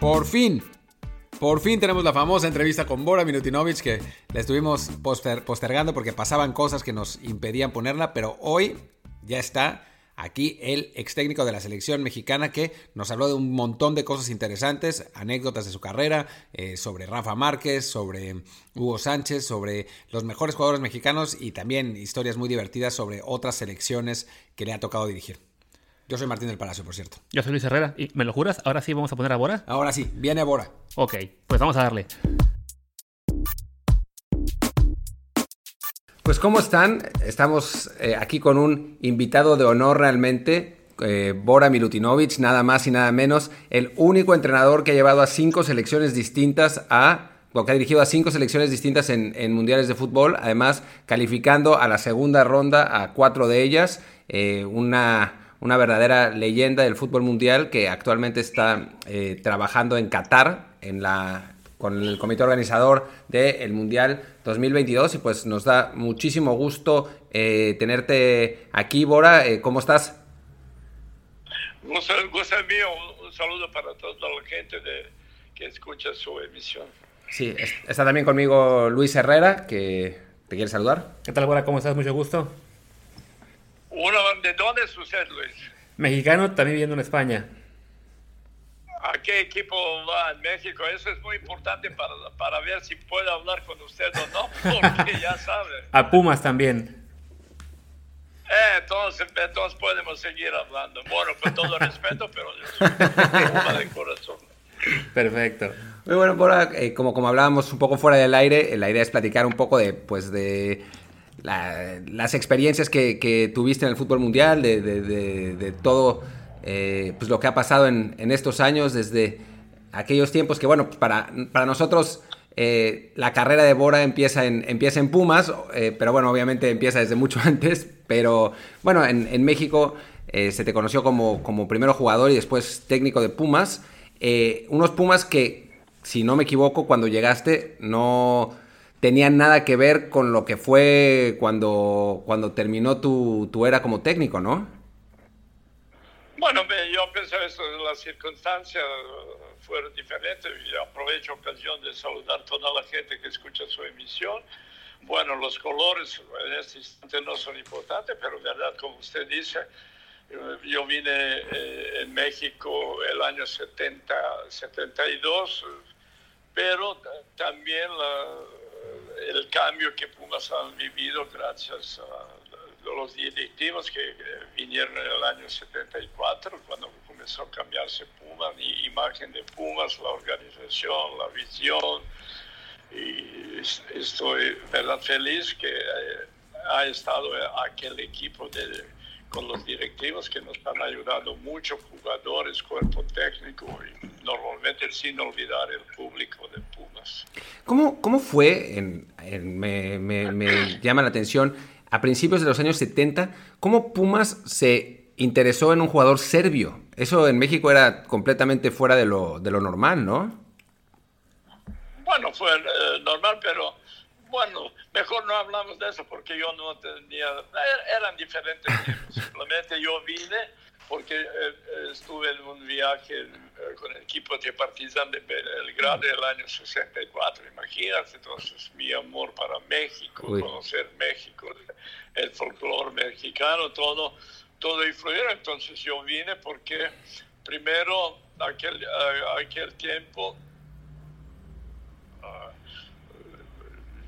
Por fin, por fin tenemos la famosa entrevista con Bora Minutinovic que la estuvimos postergando porque pasaban cosas que nos impedían ponerla, pero hoy ya está aquí el ex técnico de la selección mexicana que nos habló de un montón de cosas interesantes, anécdotas de su carrera, eh, sobre Rafa Márquez, sobre Hugo Sánchez, sobre los mejores jugadores mexicanos y también historias muy divertidas sobre otras selecciones que le ha tocado dirigir. Yo soy Martín del Palacio, por cierto. Yo soy Luis Herrera. ¿Y me lo juras? ¿Ahora sí vamos a poner a Bora? Ahora sí, viene Bora. Ok, pues vamos a darle. Pues ¿cómo están? Estamos eh, aquí con un invitado de honor realmente, eh, Bora Milutinovic, nada más y nada menos, el único entrenador que ha llevado a cinco selecciones distintas a que ha dirigido a cinco selecciones distintas en, mundiales de fútbol, además calificando a la segunda ronda a cuatro de ellas, eh, una una verdadera leyenda del fútbol mundial que actualmente está eh, trabajando en Qatar en la, con el comité organizador del Mundial 2022 y pues nos da muchísimo gusto eh, tenerte aquí, Bora. Eh, ¿Cómo estás? Gusto, gusto mío, un, saludo para toda la gente que escucha su emisión. Sí, está también conmigo Luis Herrera, que te quiere saludar. ¿Qué tal, Bora? ¿Cómo estás? Mucho gusto. Uno, ¿De dónde es usted, Luis? Mexicano, también viviendo en España. ¿A qué equipo va en México? Eso es muy importante para, para ver si puedo hablar con usted o no, porque ya sabe. A Pumas también. Eh, entonces, entonces podemos seguir hablando. Bueno, con todo respeto, pero Puma de corazón. Perfecto. Muy bueno, por, eh, como, como hablábamos un poco fuera del aire, la idea es platicar un poco de, pues, de las experiencias que, tuviste en el fútbol mundial, de, todo eh, pues lo que ha pasado en, estos años, desde aquellos tiempos que, bueno, para, para nosotros eh, la carrera de Bora empieza en, empieza en Pumas, eh, pero bueno, obviamente empieza desde mucho antes, pero bueno, en, México se te conoció como, como primero jugador y después técnico de Pumas, unos Pumas que, si no me equivoco, cuando llegaste no tenían nada que ver con lo que fue cuando, cuando terminó tu, tu era como técnico, ¿no? Bueno, yo pienso que las circunstancias fueron diferentes y aprovecho ocasión de saludar a toda la gente que escucha su emisión. Bueno, los colores en este instante no son importantes, pero verdad, como usted dice, yo vine eh, en México el año 70, 72, pero también la, el cambio que Pumas han vivido gracias a los directivos que vinieron en el año 74, cuando comenzó a cambiarse Pumas, la imagen de Pumas, la organización, la visión. Y estoy verdad feliz que eh, ha estado aquel equipo de, con los directivos que nos han ayudado mucho, jugadores, cuerpo técnico y normalmente sin olvidar el público de Pumas. ¿Cómo, cómo fue, me, me, llama la atención, a principios de los años 70, cómo Pumas se interesó en un jugador serbio? Eso en México era completamente fuera de lo, de lo normal, ¿no? Bueno, fue eh, normal, pero bueno, mejor no hablamos de eso porque yo no tenía, er, eran diferentes Simplemente yo vine porque eh, eh, estuve en un viaje eh, con el equipo de Partizan de Belgrado el año 64, imagínate, entonces mi amor para México, conocer México, el folclore mexicano, todo, todo influyó. Entonces yo vine porque primero aquel, aquel tiempo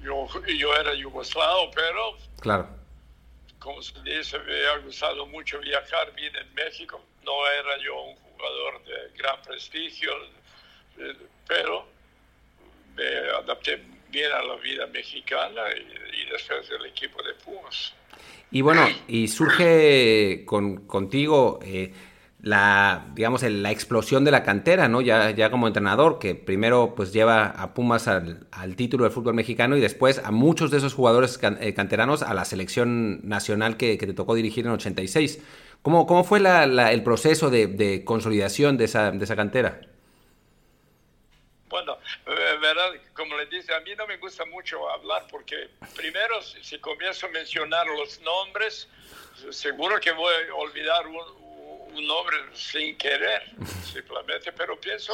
yo, yo era yugoslavo, pero claro. Como se dice, me ha gustado mucho viajar, vine en México, no era yo un jugador de gran prestigio, eh, pero me adapté bien a la vida mexicana y, después del equipo de Pumas. Y bueno, y surge con, contigo... Eh, la, digamos, la explosión de la cantera, ¿no? Ya, ya como entrenador, que primero pues lleva a Pumas al, título del fútbol mexicano y después a muchos de esos jugadores eh, canteranos a la selección nacional que, te tocó dirigir en 86. ¿Cómo, cómo fue el proceso de, consolidación de esa, de esa cantera? Bueno, eh, verdad, como le dice, a mí no me gusta mucho hablar porque primero si comienzo a mencionar los nombres, seguro que voy a olvidar un, un nombre sin querer, simplemente, pero pienso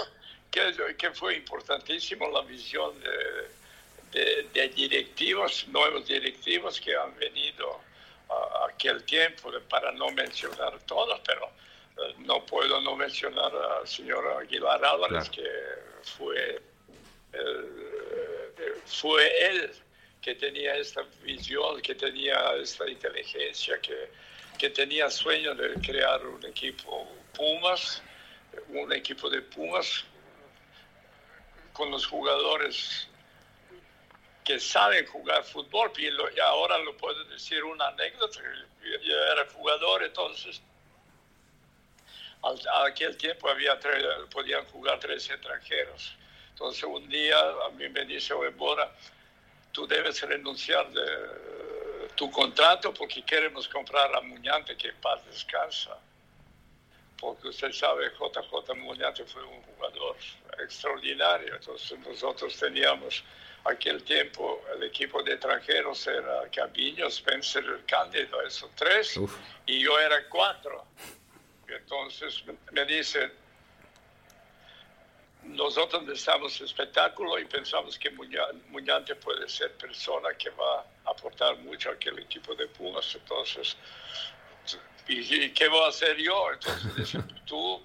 que, que fue importantísimo la visión de, de, directivos, nuevos directivos que han venido a, aquel tiempo, para no mencionar todos, pero eh, no puedo no mencionar al señor Aguilar Álvarez, que fue, eh, fue él que tenía esta visión, que tenía esta inteligencia, que, que tenía sueño de crear un equipo Pumas, un equipo de Pumas con los jugadores que saben jugar fútbol. Y, ahora lo puedo decir una anécdota. Yo era jugador, entonces aquel tiempo había podían jugar tres extranjeros. Entonces un día a mí me dice, oye, Bora, tú debes renunciar de tu contrato porque queremos comprar a Muñante que en paz descansa. Porque usted sabe, JJ Muñate fue un jugador extraordinario, entonces nosotros teníamos aquel tiempo el equipo de extranjeros era Cabillo, Spencer, Cándido, esos tres, y yo era cuatro. entonces me dice, nosotros necesitamos espectáculo y pensamos que Muñante puede ser persona que va a aportar mucho a aquel equipo de Pumas, entonces ¿Y, qué voy a hacer yo? Entonces tú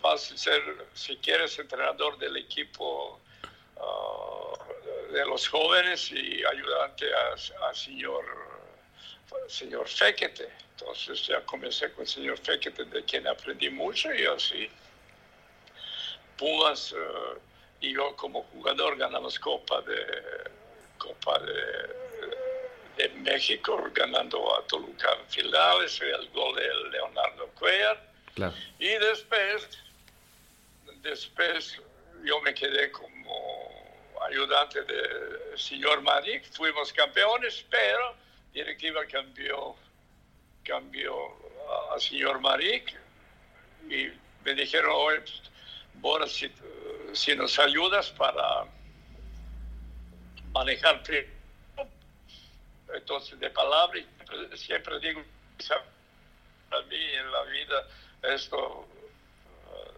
vas a ser, si quieres, entrenador del equipo ah, de los jóvenes y ayudante a, señor, señor Fequete. Entonces ya comencé con el señor Fequete, de quien aprendí mucho y así. Pumas ah, y yo como jugador ganamos Copa de, Copa de de México, ganando a Toluca en finales, el gol de Leonardo Cuellar. Y después, después yo me quedé como ayudante del señor Maric, fuimos campeones, pero directiva cambió, cambió al señor Maric y me dijeron, oye, Boris, si, nos ayudas para manejar entonces de palabra, siempre digo, para mí en la vida esto eh,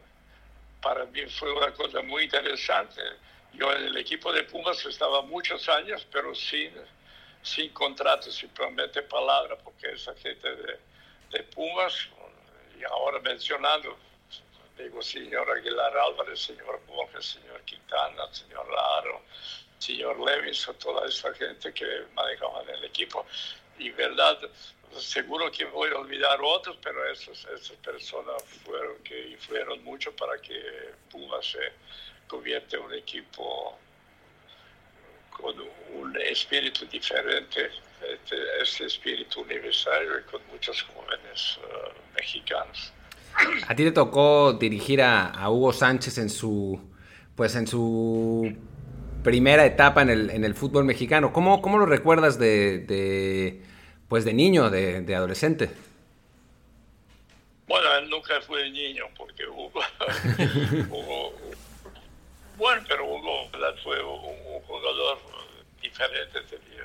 para mí fue una cosa muy interesante. Yo en el equipo de Pumas estaba muchos años, pero sin, sin contrato, simplemente palabra, porque esa gente de, de Pumas, y ahora mencionando, digo, señor Aguilar Álvarez, señor Borges, señor Quintana, señor Laro, señor Levis toda esa gente que manejaban el equipo. Y verdad, seguro que voy a olvidar otros, pero esas, esas personas fueron que influyeron mucho para que Puma se convierta en un equipo con un espíritu diferente, este, espíritu universal y con muchos jóvenes uh, mexicanos. A ti te tocó dirigir a, Hugo Sánchez en su, pues en su primera etapa en el, en el fútbol mexicano. ¿Cómo, cómo lo recuerdas de, pues de niño, de, adolescente? Bueno, él nunca fue niño porque Hugo, bueno, pero Hugo fue un, jugador diferente, tenía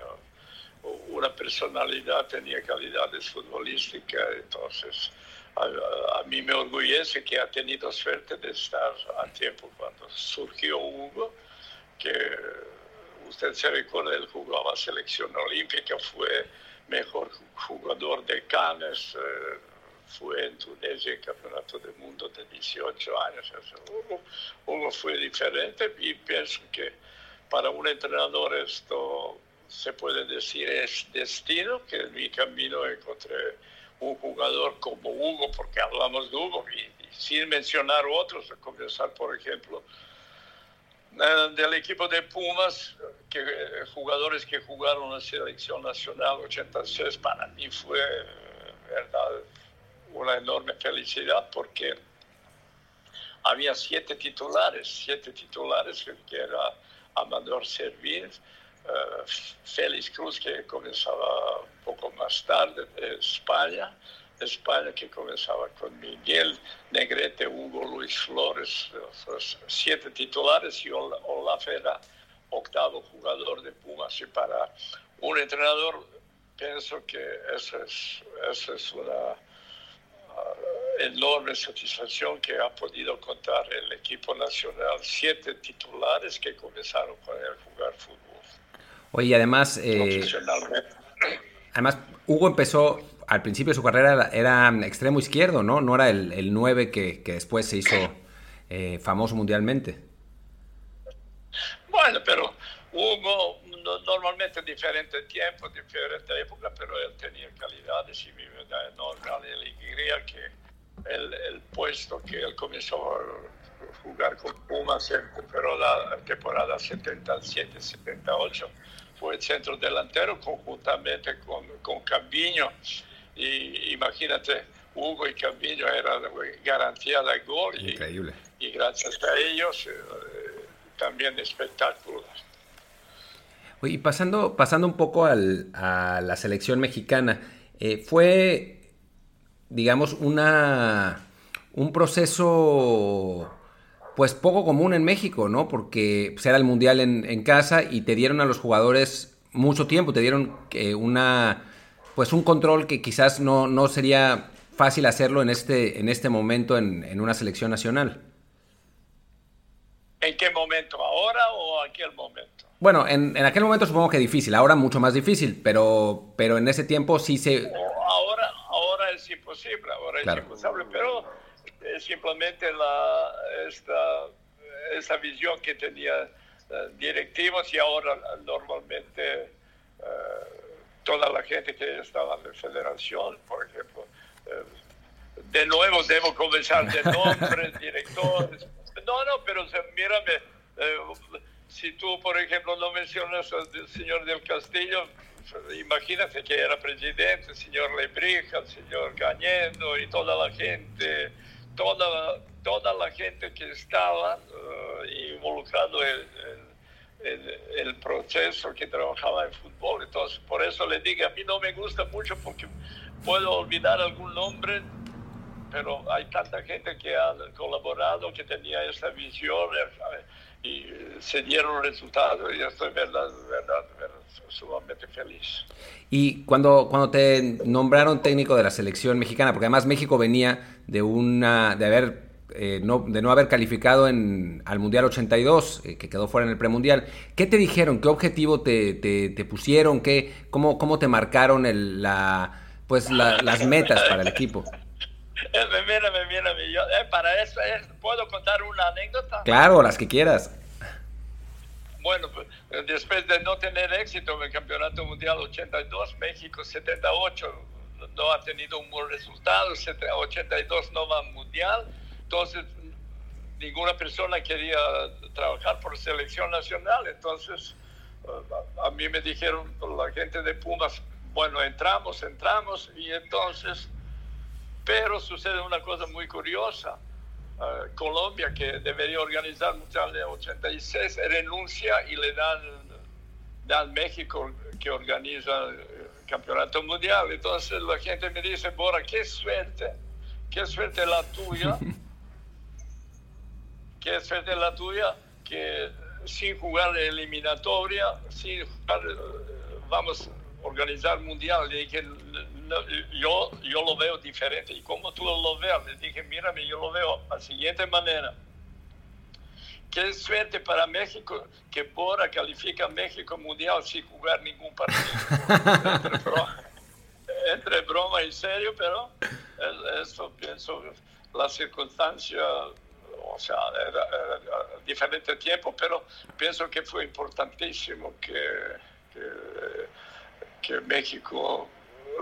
una personalidad, tenía calidades futbolísticas, entonces a, a, mí me orgullece que ha tenido suerte de estar a tiempo cuando surgió Hugo que usted se recuerda, él jugaba selección olímpica, fue mejor jugador de Cannes, eh, fue en Tunisia el campeonato del mundo de 18 años. Hugo, fue diferente y pienso que para un entrenador esto se puede decir es destino, que en mi camino encontré un jugador como Hugo, porque hablamos de Hugo y, sin mencionar otros, a comenzar por ejemplo eh, del equipo de Pumas, que, eh, jugadores que jugaron la selección nacional 86, para mí fue, verdad, una enorme felicidad porque había siete titulares, siete titulares, que era Amador Servir, uh, Félix Cruz, que comenzaba poco más tarde de España, España que comenzaba con Miguel Negrete, Hugo Luis Flores, siete titulares y Olaf era octavo jugador de Pumas. Y para un entrenador pienso que eso es, eso es una, uh, enorme satisfacción que ha podido contar el equipo nacional, siete titulares que comenzaron con él a jugar fútbol. Oye, además, eh, además, Hugo empezó, al principio de su carrera era extremo izquierdo, ¿no? No era el, el 9 que, después se hizo eh, famoso mundialmente. Bueno, pero Hugo normalmente diferente tiempo, diferente época, pero él tenía calidades y da enorme alegría que el, puesto que él comenzó a jugar con Pumas en la temporada 77-78 fue el centro delantero conjuntamente con, con Cambiño. Y imagínate, Hugo y Cambiño eran garantía de gol. Increíble. Y, y gracias a ellos eh, también espectáculos. Y pasando, pasando un poco al, a la selección mexicana, eh, fue, digamos, una, un proceso pues poco común en México, ¿no? Porque pues, era el Mundial en, en, casa y te dieron a los jugadores mucho tiempo, te dieron eh, una, pues un control que quizás no, no sería fácil hacerlo en este, en este momento en, en una selección nacional. ¿En qué momento? ¿Ahora o aquel momento? Bueno, en, en, aquel momento supongo que difícil, ahora mucho más difícil, pero, pero en ese tiempo sí se... Ahora, ahora es imposible, ahora claro. es imposible, pero es simplemente la, esta, esta visión que tenía uh, directivos y ahora normalmente uh, toda la gente que estaba en la federación, por ejemplo, de nuevo debo comenzar de nombres, directores. No, no, pero mírame si tú, por ejemplo, no mencionas al señor del Castillo, imagínate que era presidente, el señor Lebrija, el señor Cañendo y toda la gente, toda, toda la gente que estaba uh, involucrado en, en, el proceso que trabajaba en fútbol. Entonces, por eso le digo, a mí no me gusta mucho porque puedo olvidar algún nombre, pero hay tanta gente que ha colaborado, que tenía esa visión y se dieron resultados y estoy verdad, verdad, verdad, sumamente feliz. Y cuando, cuando te nombraron técnico de la selección mexicana, porque además México venía de una de haber eh, no, de no haber calificado en, al Mundial 82, eh, que quedó fuera en el premundial. ¿Qué te dijeron? ¿Qué objetivo te, te, pusieron? ¿Qué, cómo, ¿Cómo te marcaron el, la, pues la, las metas para el equipo? Mírame, mírame, yo, eh, para eso, eh, ¿puedo contar una anécdota? Claro, las que quieras. Bueno, pues, después de no tener éxito en el Campeonato Mundial 82, México 78 no ha tenido un buen resultado, 82 no va al Mundial, entonces ninguna persona quería trabajar por selección nacional, entonces a mí me dijeron la gente de Pumas, bueno, entramos, entramos, y entonces pero sucede una cosa muy curiosa. Uh, Colombia, que debería organizar Mundial de 86, renuncia y le dan, dan México, que organiza el Campeonato Mundial. Entonces la gente me dice, Bora, qué suerte, qué suerte la tuya, qué suerte la tuya, que sin jugar la eliminatoria, sin jugar, vamos a organizar Mundial. Le yo, yo lo veo diferente. ¿Y como tú lo ves? Le dije, mírame, yo lo veo de la siguiente manera. Qué suerte para México que Bora califica a México Mundial sin jugar ningún partido. entre, broma, entre, y serio, pero eso pienso, la circunstancia, o sea, era, era, diferente tiempo, pero pienso que fue importantísimo que, que, que México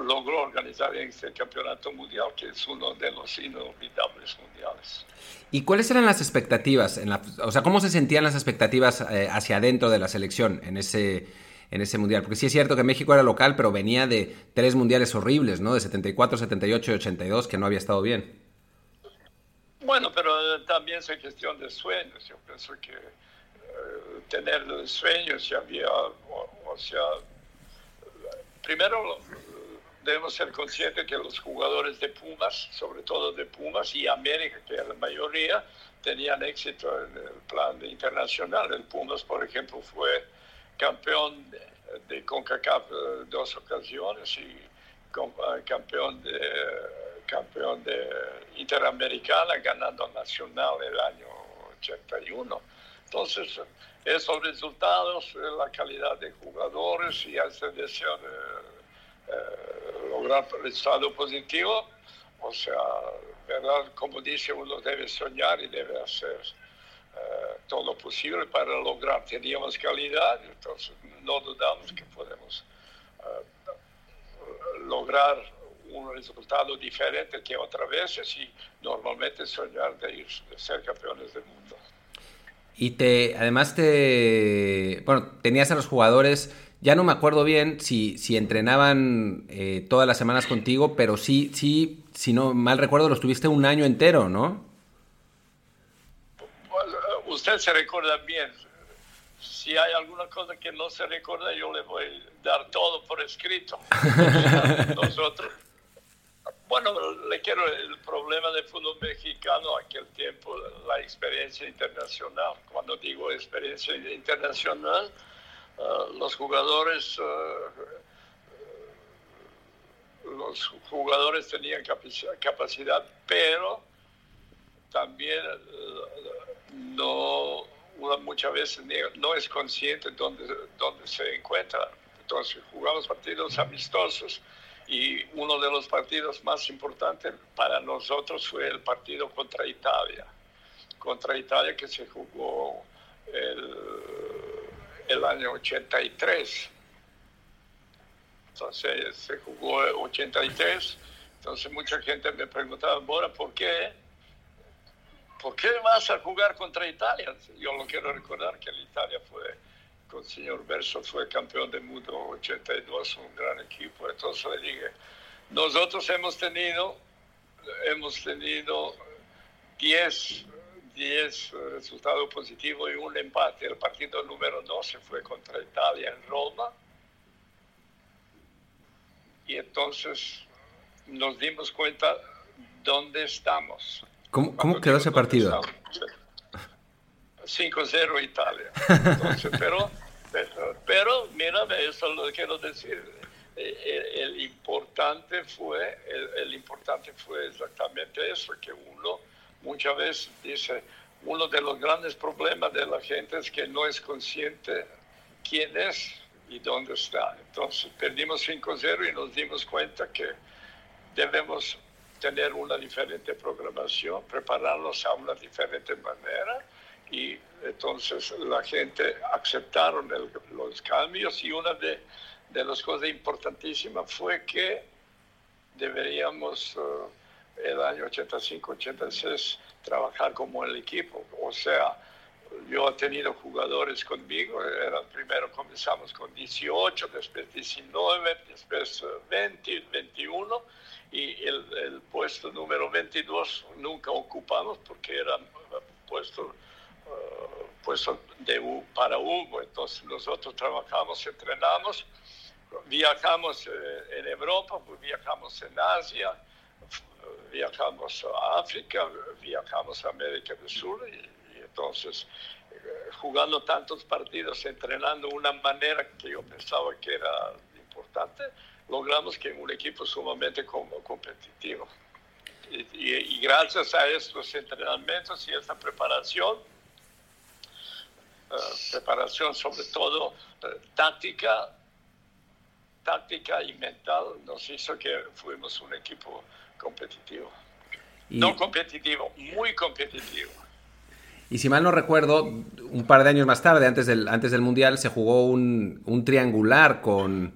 logró organizar este campeonato mundial, que es uno de los inolvidables mundiales. ¿Y cuáles eran las expectativas? En la, o sea, ¿cómo se sentían las expectativas eh, hacia adentro de la selección en ese, en ese mundial? Porque sí es cierto que México era local, pero venía de tres mundiales horribles, ¿no? De 74, 78 y 82, que no había estado bien. Bueno, pero también es cuestión de sueños. Yo pienso que eh, tener sueños y había, o, o sea, primero debemos ser conscientes que los jugadores de Pumas, sobre todo de Pumas y América, que la mayoría, tenían éxito en el plan internacional. El Pumas, por ejemplo, fue campeón de, CONCACAF eh, dos ocasiones y eh, campeón de, campeón de Interamericana ganando Nacional el año 81. Entonces, esos resultados, la calidad de jugadores y ese deseo de eh, lograr resultado positivo, o sea, ¿verdad? Como dice, uno debe soñar y debe hacer eh, todo lo posible para lograr. Teníamos calidad, entonces no dudamos que podemos eh, lograr un resultado diferente que otras veces y normalmente soñar de, ir, de ser campeones del mundo. Y te, además te, bueno, tenías a los jugadores, ya no me acuerdo bien si, si entrenaban eh, todas las semanas contigo, pero sí, sí, si no mal recuerdo, los tuviste un año entero, ¿no? Pues, usted se recuerda bien. Si hay alguna cosa que no se recuerda, yo le voy a dar todo por escrito. Nosotros bueno, le quiero el problema del fútbol mexicano, aquel tiempo, la experiencia internacional. Cuando digo experiencia internacional, uh, los jugadores, uh, los jugadores tenían capacidad, pero también no, muchas veces no es consciente dónde, dónde se encuentra. Entonces jugamos partidos amistosos y uno de los partidos más importantes para nosotros fue el partido contra Italia. Contra Italia que se jugó el, el año 83. Entonces se jugó el 83. Entonces mucha gente me preguntaba, Bora, ¿por qué? ¿Por qué vas a jugar contra Italia? Yo lo quiero recordar que Italia fue con el señor Verso fue campeón del mundo 82, un gran equipo. Entonces le dije, nosotros hemos tenido, hemos tenido 10, 10 resultados positivos y un empate. El partido número 12 fue contra Italia en Roma. Y entonces nos dimos cuenta dónde estamos. ¿Cómo, cómo quedó ese partido? 5-0 Italia. pero, pero, mírame, eso lo quiero decir. Eh, el, importante fue, el, importante fue exactamente eso, que uno muchas veces dice, uno de los grandes problemas de la gente es que no es consciente quién es y dónde está. Entonces perdimos 5-0 y nos dimos cuenta que debemos tener una diferente programación, prepararnos a una diferente manera y entonces la gente aceptaron los cambios y una de, las cosas importantísimas fue que deberíamos eh, el año 85-86 trabajar como el equipo, o sea, yo he tenido jugadores conmigo, era, primero comenzamos con 18, después 19, después 20, 21 y el, puesto número 22 nunca ocupamos porque era puesto pues de, para Hugo. Entonces nosotros trabajamos, entrenamos, viajamos eh, en Europa, viajamos en Asia, viajamos a África, viajamos a América del Sur y, entonces eh, jugando tantos partidos, entrenando una manera que yo pensaba que era importante, logramos que un equipo sumamente competitivo. Y, y, gracias a estos entrenamientos y esta preparación, eh, preparación sobre todo eh, táctica, táctica y mental nos hizo que fuimos un equipo competitivo. No competitivo, muy competitivo. Y si mal no recuerdo, un par de años más tarde, antes del, antes del Mundial, se jugó un, un triangular con...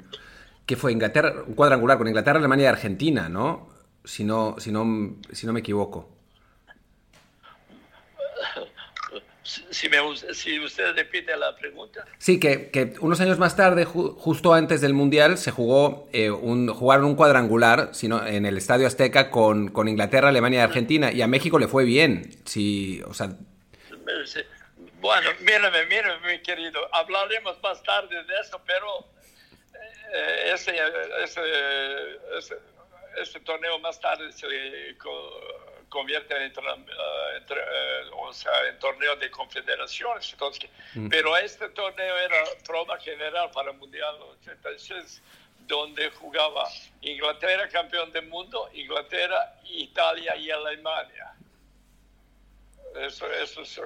que fue Inglaterra? Un cuadrangular con Inglaterra, Alemania y Argentina, ¿no? Si no, si no, si no me equivoco. Si, me, si, usted repite la pregunta. Sí, que, que unos años más tarde, justo antes del Mundial, se jugó eh, un, jugaron un cuadrangular sino, en el Estadio Azteca con, con, Inglaterra, Alemania y Argentina, y a México le fue bien. Sí, o sea... Bueno, mírame, mírame, mi querido, hablaremos más tarde de eso, pero eh, ese, ese, ese, ese, torneo más tarde se convierte en, eh, eh, o sea, en torneo de confederaciones. Entonces, mm. Pero este torneo era trova general para el Mundial 86, donde jugaba Inglaterra, campeón del mundo, Inglaterra, Italia y Alemania. Esos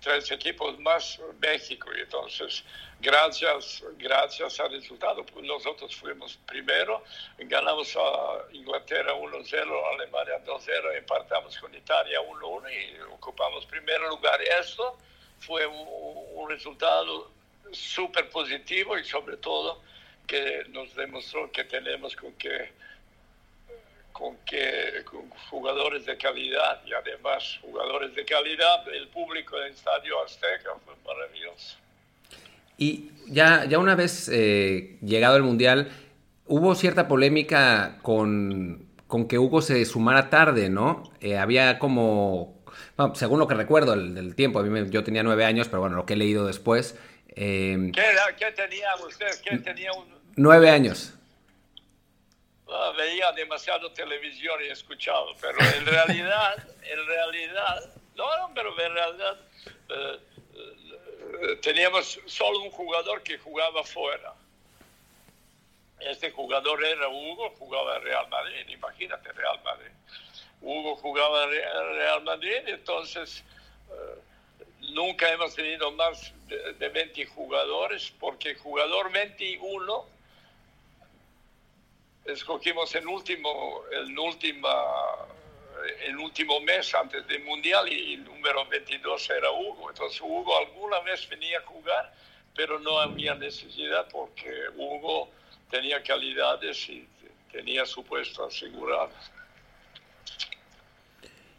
tres equipos más México. Y entonces, gracias, gracias al resultado, pues nosotros fuimos primero, ganamos a Inglaterra 1-0, Alemania 2-0, empatamos con Italia 1-1 y ocupamos primer lugar. Esto fue un resultado súper positivo y sobre todo que nos demostró que tenemos con que con que jugadores de calidad y además jugadores de calidad, el público del Estadio Azteca fue maravilloso. Y ya, ya una vez eh, llegado el Mundial, hubo cierta polémica con, con, que Hugo se sumara tarde, ¿no? Eh, había como, según lo que recuerdo del, tiempo, a mí yo tenía nueve años, pero bueno, lo que he leído después. Eh, ¿Qué, tenía usted? ¿Qué tenía un... Nueve años. Ah, veía demasiado televisión y escuchaba, pero en realidad, en realidad, no, pero en realidad eh, eh, teníamos solo un jugador que jugaba fuera. Este jugador era Hugo, jugaba Real Madrid, imagínate Real Madrid. Hugo jugaba Real Madrid, entonces eh, nunca hemos tenido más de, de 20 jugadores, porque jugador 21 escogimos el último, el última, el último mes antes del Mundial y el número 22 era Hugo. Entonces Hugo alguna vez venía a jugar, pero no había necesidad porque Hugo tenía calidades y tenía su puesto asegurado.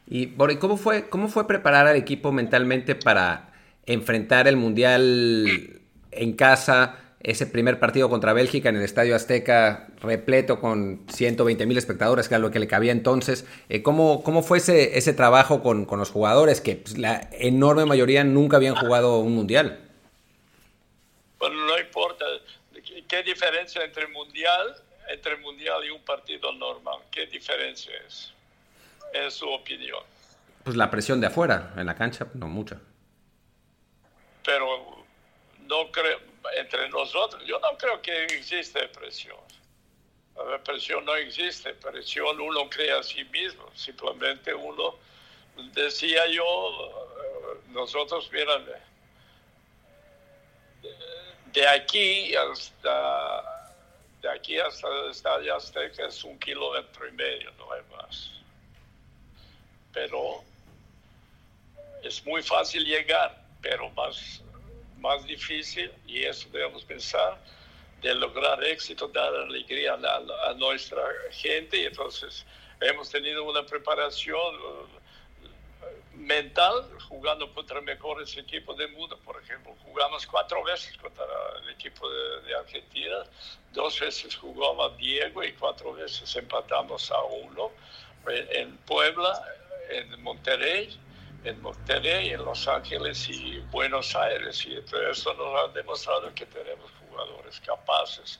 Y ¿cómo fue, cómo fue preparar al equipo mentalmente para enfrentar el Mundial en casa? Ese primer partido contra Bélgica en el Estadio Azteca, repleto con 120 mil espectadores, que era lo que le cabía entonces. Eh, ¿cómo, ¿Cómo fue ese, ese trabajo con, con los jugadores, que pues, la enorme mayoría nunca habían jugado un mundial? Bueno, no importa. ¿Qué diferencia entre mundial, entre mundial y un partido normal? ¿Qué diferencia es? En su opinión. Pues la presión de afuera, en la cancha, no mucha. Pero no creo, entre nosotros, yo no creo que existe presión. La presión no existe, presión uno crea a sí mismo, simplemente uno, decía yo, nosotros, miran, de aquí hasta, de aquí hasta el Estadio Azteca es un kilómetro y medio, no hay más. Pero es muy fácil llegar, pero más más difícil, y eso debemos pensar, de lograr éxito, dar alegría a, nuestra gente. Y entonces hemos tenido una preparación uh, mental jugando contra mejores equipos del mundo. Por ejemplo, jugamos cuatro veces contra el equipo de, Argentina, dos veces jugó a Diego y cuatro veces empatamos a uno en Puebla, en Monterrey en Monterrey, en Los Ángeles y Buenos Aires. Y esto nos ha demostrado que tenemos jugadores capaces.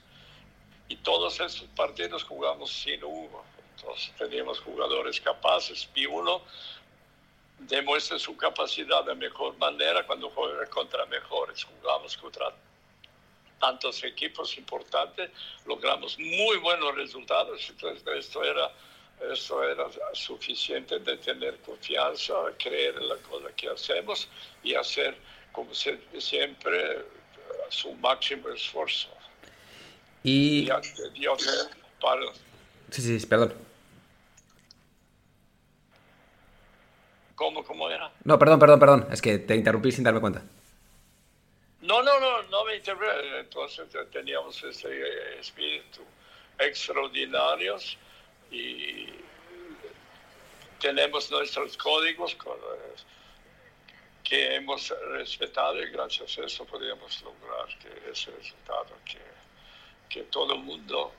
Y todos esos partidos jugamos sin Hugo. Entonces teníamos jugadores capaces. Y uno demuestra su capacidad de mejor manera cuando juega contra mejores. Jugamos contra tantos equipos importantes, logramos muy buenos resultados. Entonces esto era eso era suficiente de tener confianza, creer en la cosa que hacemos y hacer, como siempre, su máximo esfuerzo. Y... para... Sí, sí, perdón. ¿Cómo, ¿Cómo era? No, perdón, perdón, perdón. Es que te interrumpí sin darme cuenta. No, no, no, no me interrumpí. Entonces teníamos ese espíritu extraordinarios y tenemos nuestros códigos que hemos respetado y gracias a eso podríamos lograr que ese resultado que, que todo el mundo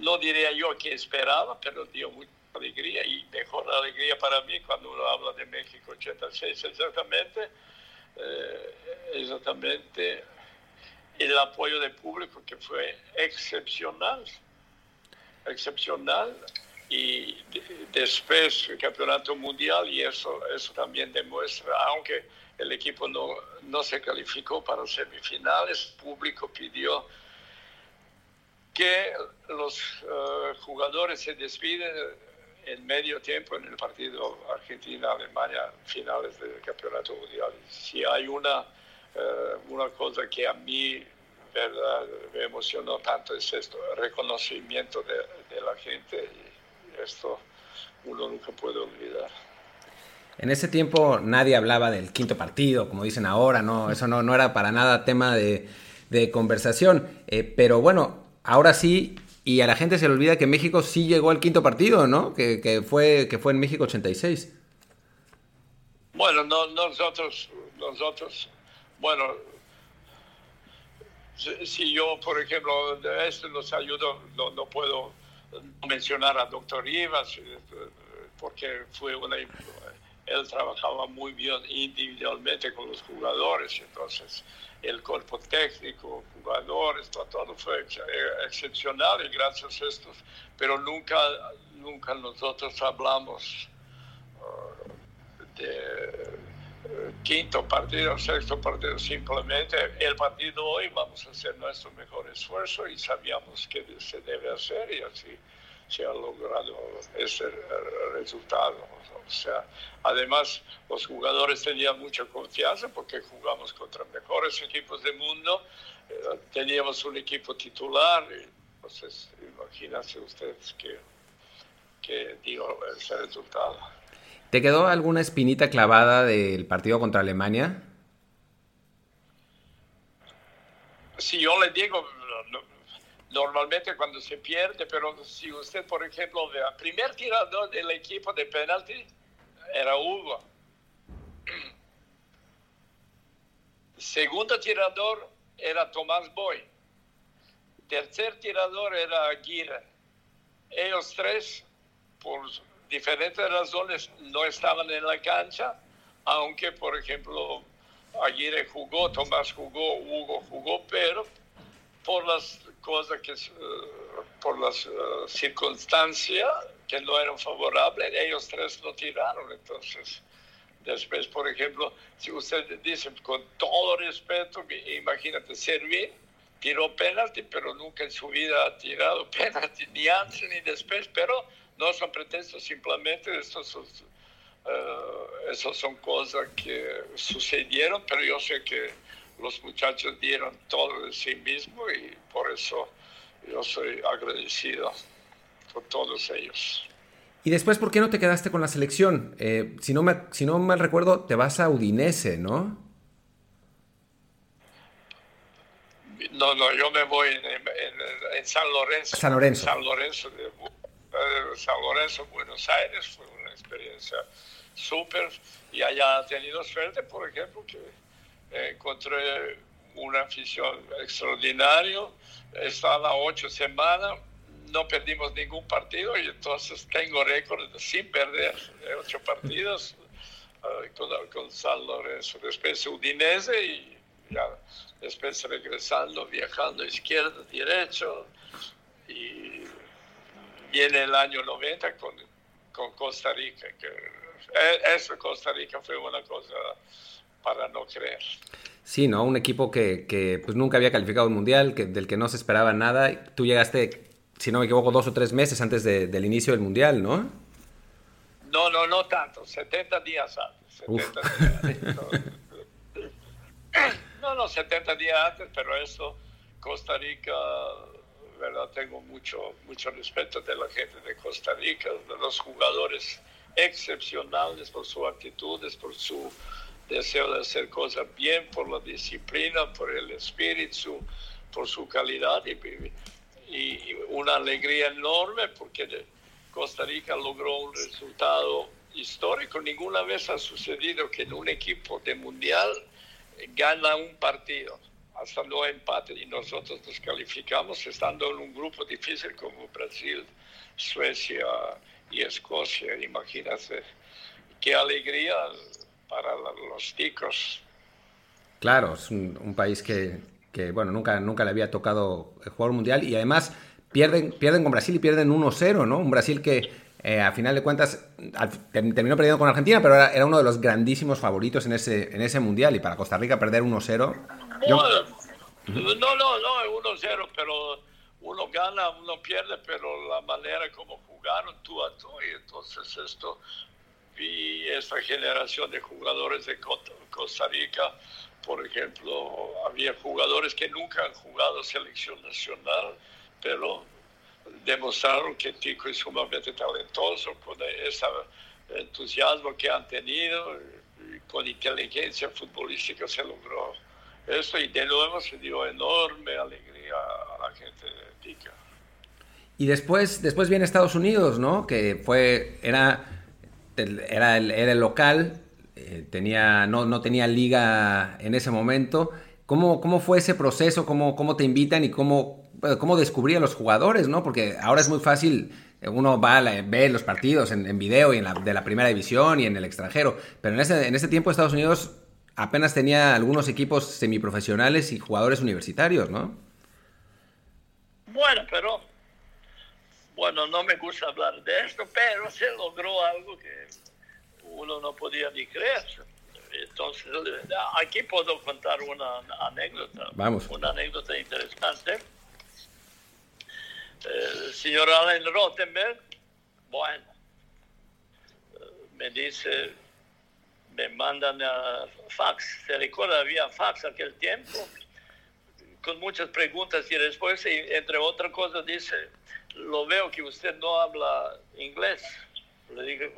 no diría yo que esperaba, pero dio mucha alegría y mejor alegría para mí cuando uno habla de México 86 exactamente, eh, exactamente el apoyo del público que fue excepcional, excepcional y después el campeonato mundial y eso, eso también demuestra, aunque el equipo no, no se calificó para semifinales, el público pidió que los eh, jugadores se despiden en medio tiempo en el partido Argentina-Alemania, finales del campeonato mundial. Si hay una, una cosa que a mí verdad, me emocionó tanto es esto, el reconocimiento de, de la gente y esto uno nunca puede olvidar. En ese tiempo nadie hablaba del quinto partido, como dicen ahora, no, eso no, no era para nada tema de, de conversación. Eh, pero bueno, ahora sí, y a la gente se le olvida que México sí llegó al quinto partido, ¿no? Que, que fue, que fue en México 86. Bueno, no, nosotros, nosotros, bueno, si yo, por ejemplo, esto nos ayudó, no, no puedo mencionar a doctor Rivas, eh, porque fue una él trabajaba muy bien individualmente con los jugadores, entonces el cuerpo técnico, jugadores, todo, fue excepcional y gracias a estos, pero nunca, nunca nosotros hablamos uh, de quinto partido, sexto partido, simplemente el partido hoy vamos a hacer nuestro mejor esfuerzo y sabíamos que se debe hacer y así se ha logrado ese resultado. O sea, además los jugadores tenían mucha confianza porque jugamos contra mejores equipos del mundo, eh, teníamos un equipo titular, entonces imagínense ustedes que, que dio ese resultado. ¿Te quedó alguna espinita clavada del partido contra Alemania? Si yo le digo, normalmente cuando se pierde, pero si usted, por ejemplo, ve al primer tirador del equipo de penalti, era Hugo. Segundo tirador era Tomás Boy. Tercer tirador era Aguirre. Ellos tres, por diferentes razones, no estaban en la cancha, aunque, por ejemplo, Aguirre jugó, Tomás jugó, Hugo jugó, pero por las cosas que, uh, por las uh, circunstancias que no eran favorables, ellos tres no tiraron. Entonces, después, por ejemplo, si usted dice con todo respeto, imagínate, Servín tiró penalti, pero nunca en su vida ha tirado penalti, ni antes ni después, pero no son pretextos, simplemente estos son, uh, esas son cosas que sucedieron, pero yo sé que los muchachos dieron todo de sí mismos y por eso yo soy agradecido por todos ellos. Y después, ¿por qué no te quedaste con la selección? Eh, si, no me, si no mal recuerdo, te vas a Udinese, ¿no? No, no, yo me voy en, San Lorenzo. San Lorenzo. San Lorenzo, de, San Lorenzo, Buenos Aires, fue una experiencia súper. Y allá he tenido suerte, por ejemplo, que encontré una afición extraordinaria. Estaba ocho semanas, no perdimos ningún partido y entonces tengo récord sin perder ocho partidos con, con, San Lorenzo. Después Udinese y ya después regresando, viajando izquierda, derecho. Y viene el año 90 con, con Costa Rica. Que, eh, eso Costa Rica fue una cosa para no creer. Sí, ¿no? Un equipo que, que pues nunca había calificado un mundial, que, del que no se esperaba nada. Tú llegaste, si no me equivoco, dos o tres meses antes de, del inicio del mundial, ¿no? No, no, no tanto, 70 días antes. 70 días, no, no, 70 días antes, pero eso, Costa Rica, ¿verdad? Tengo mucho, mucho respeto de la gente de Costa Rica, de los jugadores excepcionales por sus actitudes, por su deseo de hacer cosas bien por la disciplina, por el espíritu, por su calidad y, y, una alegría enorme porque Costa Rica logró un resultado histórico. Ninguna vez ha sucedido que en un equipo de mundial gana un partido, hasta no empate, y nosotros nos calificamos estando en un grupo difícil como Brasil, Suecia y Escocia. Imagínate qué alegría para los ticos. Claro, es un, país que, que, bueno, nunca, nunca le había tocado jugar mundial y además pierden, pierden con Brasil y pierden 1-0, ¿no? Un Brasil que, Eh, a final de cuentas, terminó perdiendo con Argentina, pero era, uno de los grandísimos favoritos en ese, en ese mundial. Y para Costa Rica perder 1-0. No, no, no, no, 1-0, pero uno gana, uno pierde, pero la manera como jugaron tú a tú, y entonces esto, vi esta generación de jugadores de Costa Rica, por ejemplo, había jugadores que nunca han jugado selección nacional, pero demostraron que Tico es sumamente talentoso, con ese entusiasmo que han tenido, con inteligencia futbolística se logró esto y de nuevo se dio enorme alegría a la gente de Tica. Y después, después viene Estados Unidos, ¿no? Que fue, era, era, el, era el local, eh, tenía, no, no tenía liga en ese momento. ¿Cómo, cómo fue ese proceso? ¿Cómo, cómo te invitan y cómo, cómo descubrí los jugadores, ¿no? Porque ahora es muy fácil, uno va a ver los partidos en, en video y en la, de la primera división y en el extranjero, pero en ese, en ese tiempo Estados Unidos apenas tenía algunos equipos semiprofesionales y jugadores universitarios, ¿no? Bueno, pero bueno, no me gusta hablar de esto, pero se logró algo que uno no podía ni creer. Entonces, aquí puedo contar una anécdota. Vamos. Una anécdota interesante el señor Allen Rottenberg, bueno, me dice, me mandan a fax, se recuerda, había fax aquel tiempo, con muchas preguntas y después, entre otras cosas, dice, lo veo que usted no habla inglés. Le dije,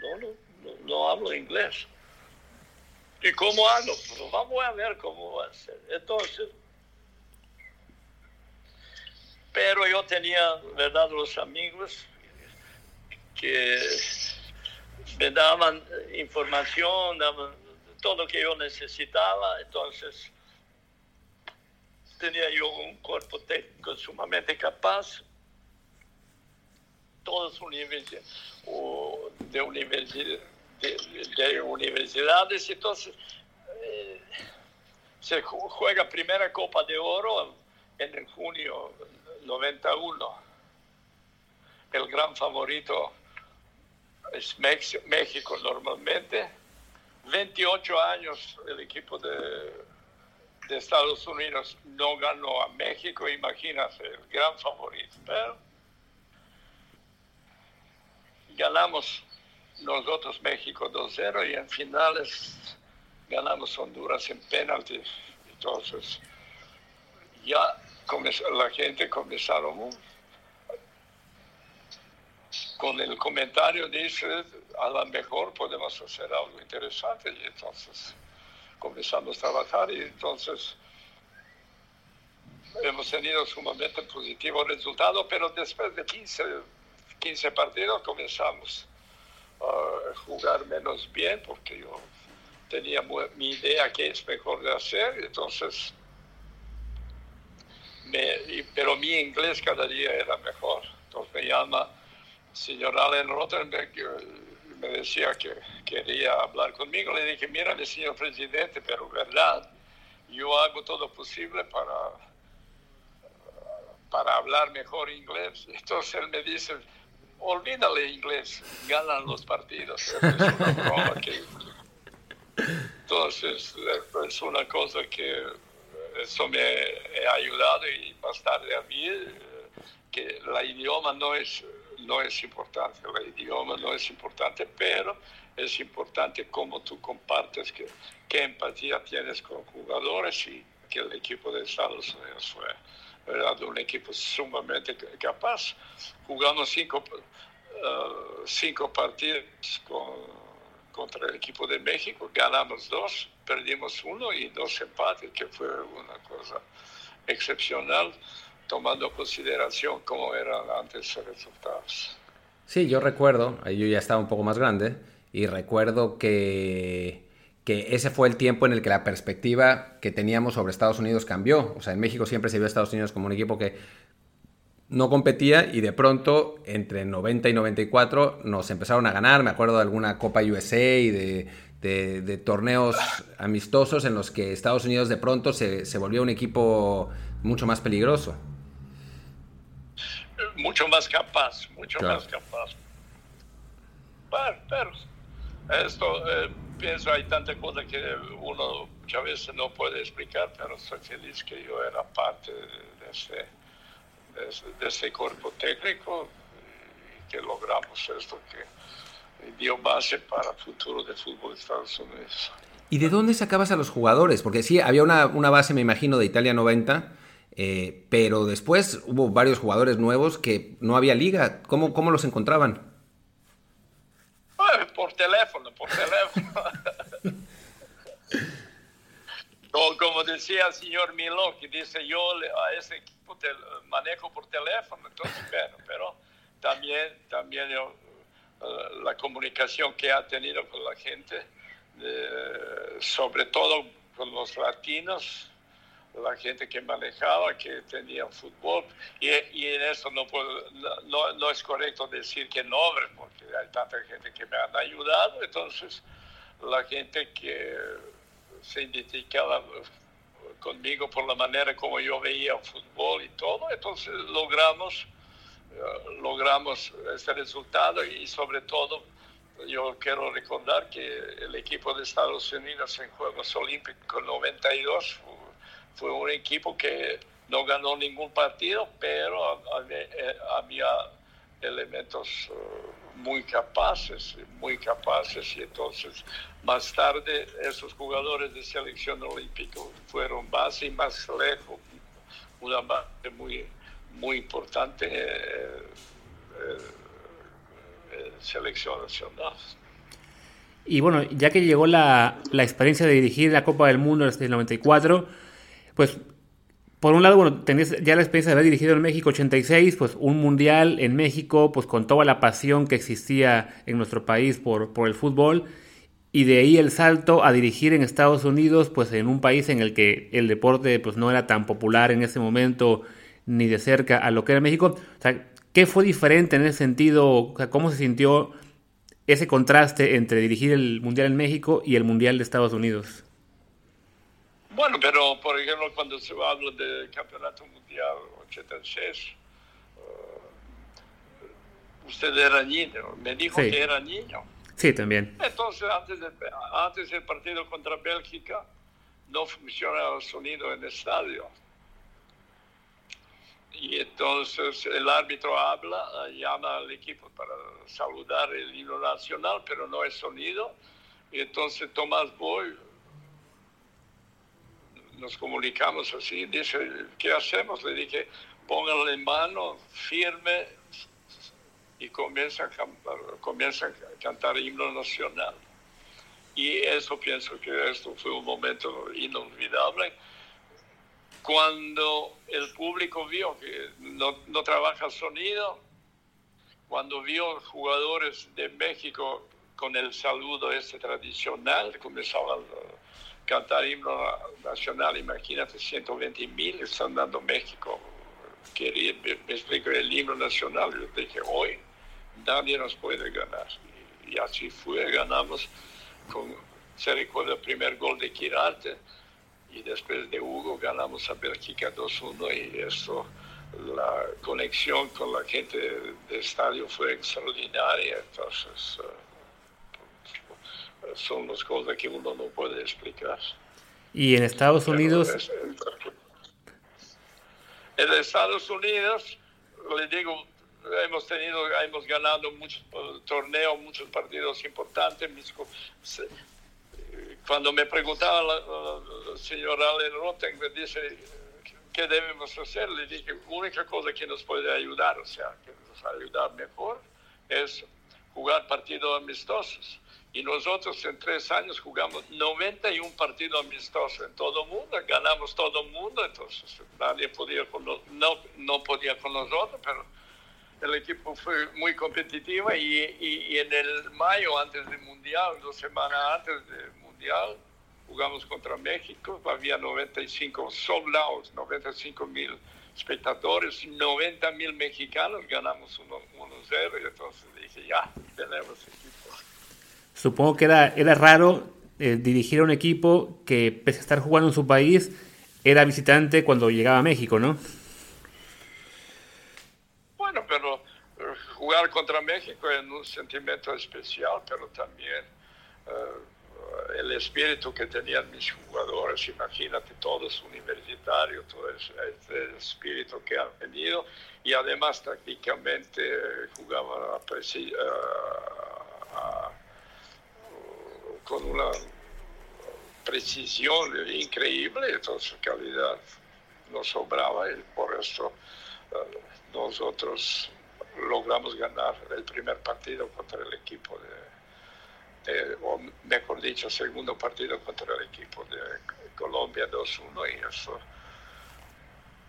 no, no, no, hablo inglés. ¿Y cómo hablo? Pues vamos a ver cómo va a ser. Entonces, pero yo tenía, ¿verdad?, los amigos que me daban información, daban todo lo que yo necesitaba, entonces tenía yo un cuerpo técnico sumamente capaz, universidades, de, universidad, de, universidades, entonces eh, se juega primera Copa de Oro en junio 91. El gran favorito es México normalmente. 28 años el equipo de, de Estados Unidos no ganó a México, imagínate, el gran favorito. Pero ganamos nosotros México 2-0 y en finales ganamos Honduras en penaltis. Entonces, ya la gente comenzaron con el comentario, dice, a lo mejor podemos hacer algo interesante y entonces comenzamos a trabajar y entonces hemos tenido sumamente positivo resultado, pero después de 15, 15 partidos comenzamos a jugar menos bien porque yo tenía mi idea que es mejor de hacer, entonces pero mi inglés cada día era mejor. Entonces me llama señor Allen Rottenberg, me decía que quería hablar conmigo. Le dije, mira, señor presidente, pero verdad, yo hago todo posible para, para hablar mejor inglés. Entonces él me dice, olvídale inglés, ganan los partidos. Entonces, es una cosa que eso me ha ayudado y más tarde a mí eh, que el idioma no es, no es importante, el idioma no es importante, pero es importante cómo tú compartes, qué empatía tienes con jugadores y que el equipo de Estados Unidos fue un equipo sumamente capaz. Jugamos cinco, uh, cinco partidos con contra el equipo de México, ganamos dos, perdimos uno y dos empates, que fue una cosa excepcional, tomando consideración cómo eran antes los resultados. Sí, yo recuerdo, yo ya estaba un poco más grande, y recuerdo que, que ese fue el tiempo en el que la perspectiva que teníamos sobre Estados Unidos cambió. O sea, en México siempre se vio a Estados Unidos como un equipo que no competía y de pronto entre 90 y 94 nos empezaron a ganar. Me acuerdo de alguna Copa USA y de, torneos amistosos en los que Estados Unidos de pronto se, volvió un equipo mucho más peligroso. Mucho más capaz, mucho más capaz. Pero esto, eh, pienso, hay tanta cosa que uno muchas veces no puede explicar, pero estoy feliz que yo era parte de ese, de ese, cuerpo técnico y que logramos esto que dio base para el futuro del fútbol de Estados Unidos. ¿Y de dónde sacabas a los jugadores? Porque sí, había una, una base, me imagino, de Italia 90, eh, pero después hubo varios jugadores nuevos que no había liga. ¿Cómo, cómo los encontraban? por teléfono, por teléfono. como decía el señor Milo, que dice yo a ese equipo te manejo por teléfono, entonces, bueno, pero también, también yo, eh, la comunicación que ha tenido con la gente, sobre todo con los latinos, la gente que manejaba, que tenía fútbol, y, en eso no, puedo, no, no, es correcto decir que nombre, porque hay tanta gente que me han ayudado, entonces la gente que se identificaba conmigo por la manera como yo veía fútbol y todo, entonces logramos, eh, logramos este resultado y sobre todo yo quiero recordar que el equipo de Estados Unidos en Juegos Olímpicos 92 fue un equipo que no ganó ningún partido, pero había, elementos eh, muy capaces, muy capaces, y entonces más tarde esos jugadores de selección olímpica fueron más y más lejos, una base muy, muy importante en selección nacional. Y bueno, ya que llegó la, la experiencia de dirigir la Copa del Mundo desde el 94, pues por un lado, bueno, tenías ya la experiencia de haber dirigido en México 86, pues un mundial en México, pues con toda la pasión que existía en nuestro país por, por el fútbol, y de ahí el salto a dirigir en Estados Unidos, pues en un país en el que el deporte pues no era tan popular en ese momento ni de cerca a lo que era México. O sea, ¿qué fue diferente en ese sentido? O sea, ¿Cómo se sintió ese contraste entre dirigir el mundial en México y el mundial de Estados Unidos? Bueno, pero por ejemplo, cuando se habla del Campeonato Mundial 86, uh, usted era niño, me dijo que era niño. Sí, también. Entonces, antes, antes del partido contra Bélgica, no funcionaba el sonido en el estadio. Y entonces el árbitro habla, llama al equipo para saludar el himno nacional, pero no hay sonido. Y entonces Tomás Boy nos comunicamos así, dice, ¿qué hacemos? Le dije, pónganle mano, firme, y comienza a, cantar, comienza a cantar himno nacional. Y eso pienso que esto fue un momento inolvidable. Cuando el público vio que no, no trabaja sonido, cuando vio jugadores de México con el saludo ese tradicional, comenzaban cantar himno nacional, imagínate, 120 mil están dando México. Quería, me, explico, el himno nacional, yo dije, hoy nadie nos puede ganar. Y, así fue, ganamos, con, se recuerda el primer gol de Quirarte, y después de Hugo ganamos a Bélgica 2-1 y eso, la conexión con la gente del estadio fue extraordinaria. Entonces, uh, son las cosas que uno no puede explicar. ¿Y en Estados Unidos? En Estados Unidos, le digo, hemos tenido, hemos ganado muchos torneos, muchos partidos importantes. Cuando me preguntaba la, señora Allen Rotten, me dice, ¿qué debemos hacer? Le dije, la única cosa que nos puede ayudar, o sea, que nos va a ayudar mejor, es jugar partidos amistosos y nosotros en tres años jugamos 91 partidos amistosos en todo el mundo, ganamos todo el mundo, entonces nadie podía con no, no podía con nosotros, pero el equipo fue muy competitivo y, y, en el mayo antes del Mundial, dos semanas antes del Mundial, jugamos contra México, había 95 soldados, 95 mil espectadores, 90 mil mexicanos, ganamos 1-0 y entonces dije, ya, tenemos. Supongo que era, era raro eh, dirigir a un equipo que, pese a estar jugando en su país, era visitante cuando llegaba a México, ¿no? Bueno, pero eh, jugar contra México es un sentimiento especial, pero también eh, el espíritu que tenían mis jugadores, imagínate, todos universitarios, todo ese, espíritu que han venido y además tácticamente jugaban con una precisión increíble, entonces calidad nos sobraba y por eso eh, nosotros logramos ganar el primer partido contra el equipo de, o mejor dicho, segundo partido contra el equipo de Colombia 2-1 y eso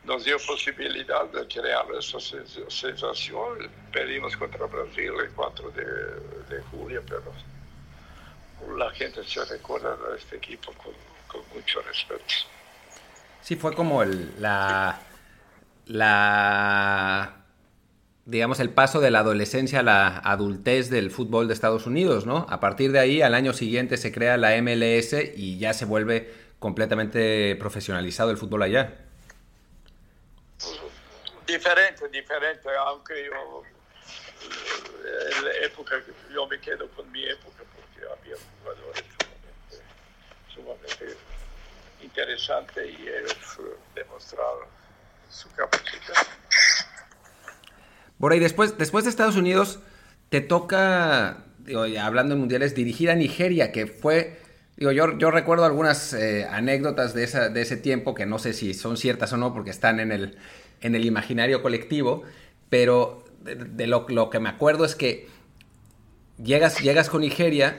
nos dio posibilidad de crear esa sensación. Perdimos contra Brasil el 4 de, de julio, pero la gente se recuerda de este equipo con, con mucho respeto. Sí, fue como el, la, la digamos, el paso de la adolescencia a la adultez del fútbol de Estados Unidos, ¿no? A partir de ahí, al año siguiente se crea la MLS y ya se vuelve completamente profesionalizado el fútbol allá. Diferente, diferente, aunque yo, en la época, yo me quedo con mi época había jugadores sumamente, interesantes y ellos demostraron su capacidad. Por ahí, después, después de Estados Unidos, te toca, hablando en mundiales, dirigir a Nigeria, que fue, digo, yo, yo recuerdo algunas eh, anécdotas de, esa, de ese tiempo, que no sé si son ciertas o no, porque están en el, en el imaginario colectivo, pero de, lo, lo, que me acuerdo es que llegas, llegas con Nigeria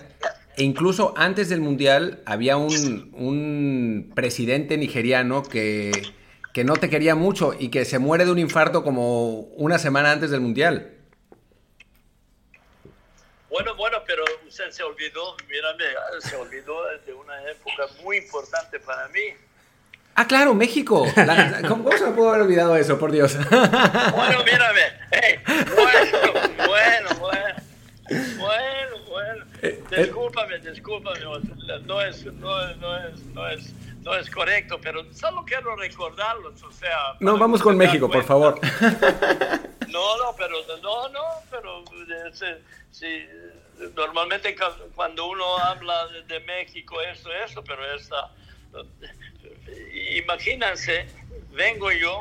e incluso antes del mundial había un, un presidente nigeriano que que no te quería mucho y que se muere de un infarto como una semana antes del Mundial. Bueno, bueno, pero usted se olvidó, mírame, se olvidó de una época muy importante para mí. Ah, claro, México. ¿cómo, se me pudo haber olvidado eso, por Dios? Bueno, mírame. bueno, bueno, bueno. Bueno, bueno. Eh, eh. Discúlpame, discúlpame. No es, no es, no es, no es no es correcto, pero solo quiero recordarlos, o sea... No, vamos con México, por favor. No, no, pero no, no, pero sí, normalmente cuando uno habla de México, esto, eso, pero esta... Imagínense, vengo yo,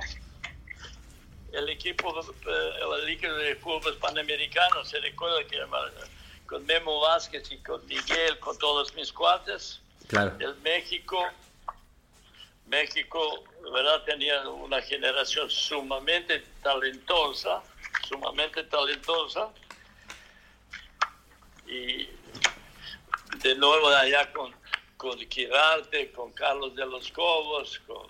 el equipo, el equipo de fútbol panamericano, se recuerda que con Memo Vázquez y con Miguel, con todos mis cuates, claro. el México México, ¿verdad? Tenía una generación sumamente talentosa, sumamente talentosa. Y de nuevo allá con, con Quirarte, con Carlos de los Cobos, con,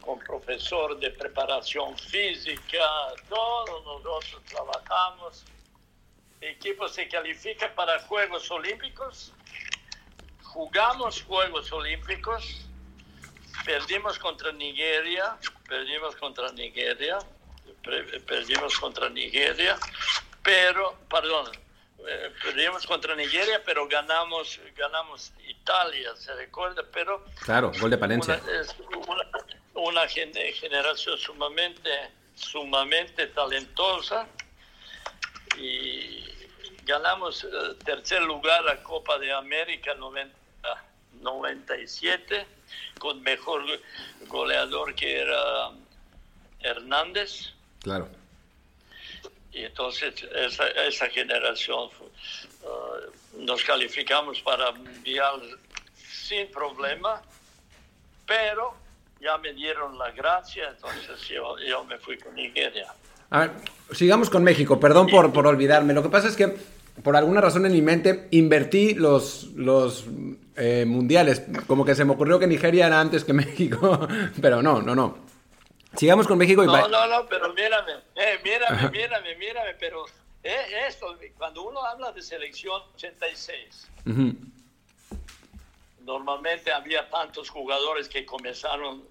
con profesor de preparación física, todos nosotros trabajamos. El equipo se califica para Juegos Olímpicos jugamos Juegos Olímpicos, perdimos contra Nigeria, perdimos contra Nigeria, perdimos contra Nigeria, pero, perdón, eh, perdimos contra Nigeria, pero ganamos, ganamos Italia, ¿se recuerda? Pero claro, gol de Palencia. Una, una, generación sumamente, sumamente talentosa y ganamos eh, tercer lugar a Copa de América 90 97, con mejor goleador que era Hernández. Claro. Y entonces esa, esa generación uh, nos calificamos para Mundial sin problema, pero ya me dieron la gracia, entonces yo, yo me fui con Nigeria. A ver, sigamos con México, perdón por, por olvidarme. Lo que pasa es que por alguna razón en mi mente invertí los, los eh, mundiales. Como que se me ocurrió que Nigeria era antes que México, pero no, no, no. Sigamos con México y... No, no, no, pero mírame, eh, mírame, mírame, mírame, pero eh, esto, cuando uno habla de selección 86, normalmente había tantos jugadores que comenzaron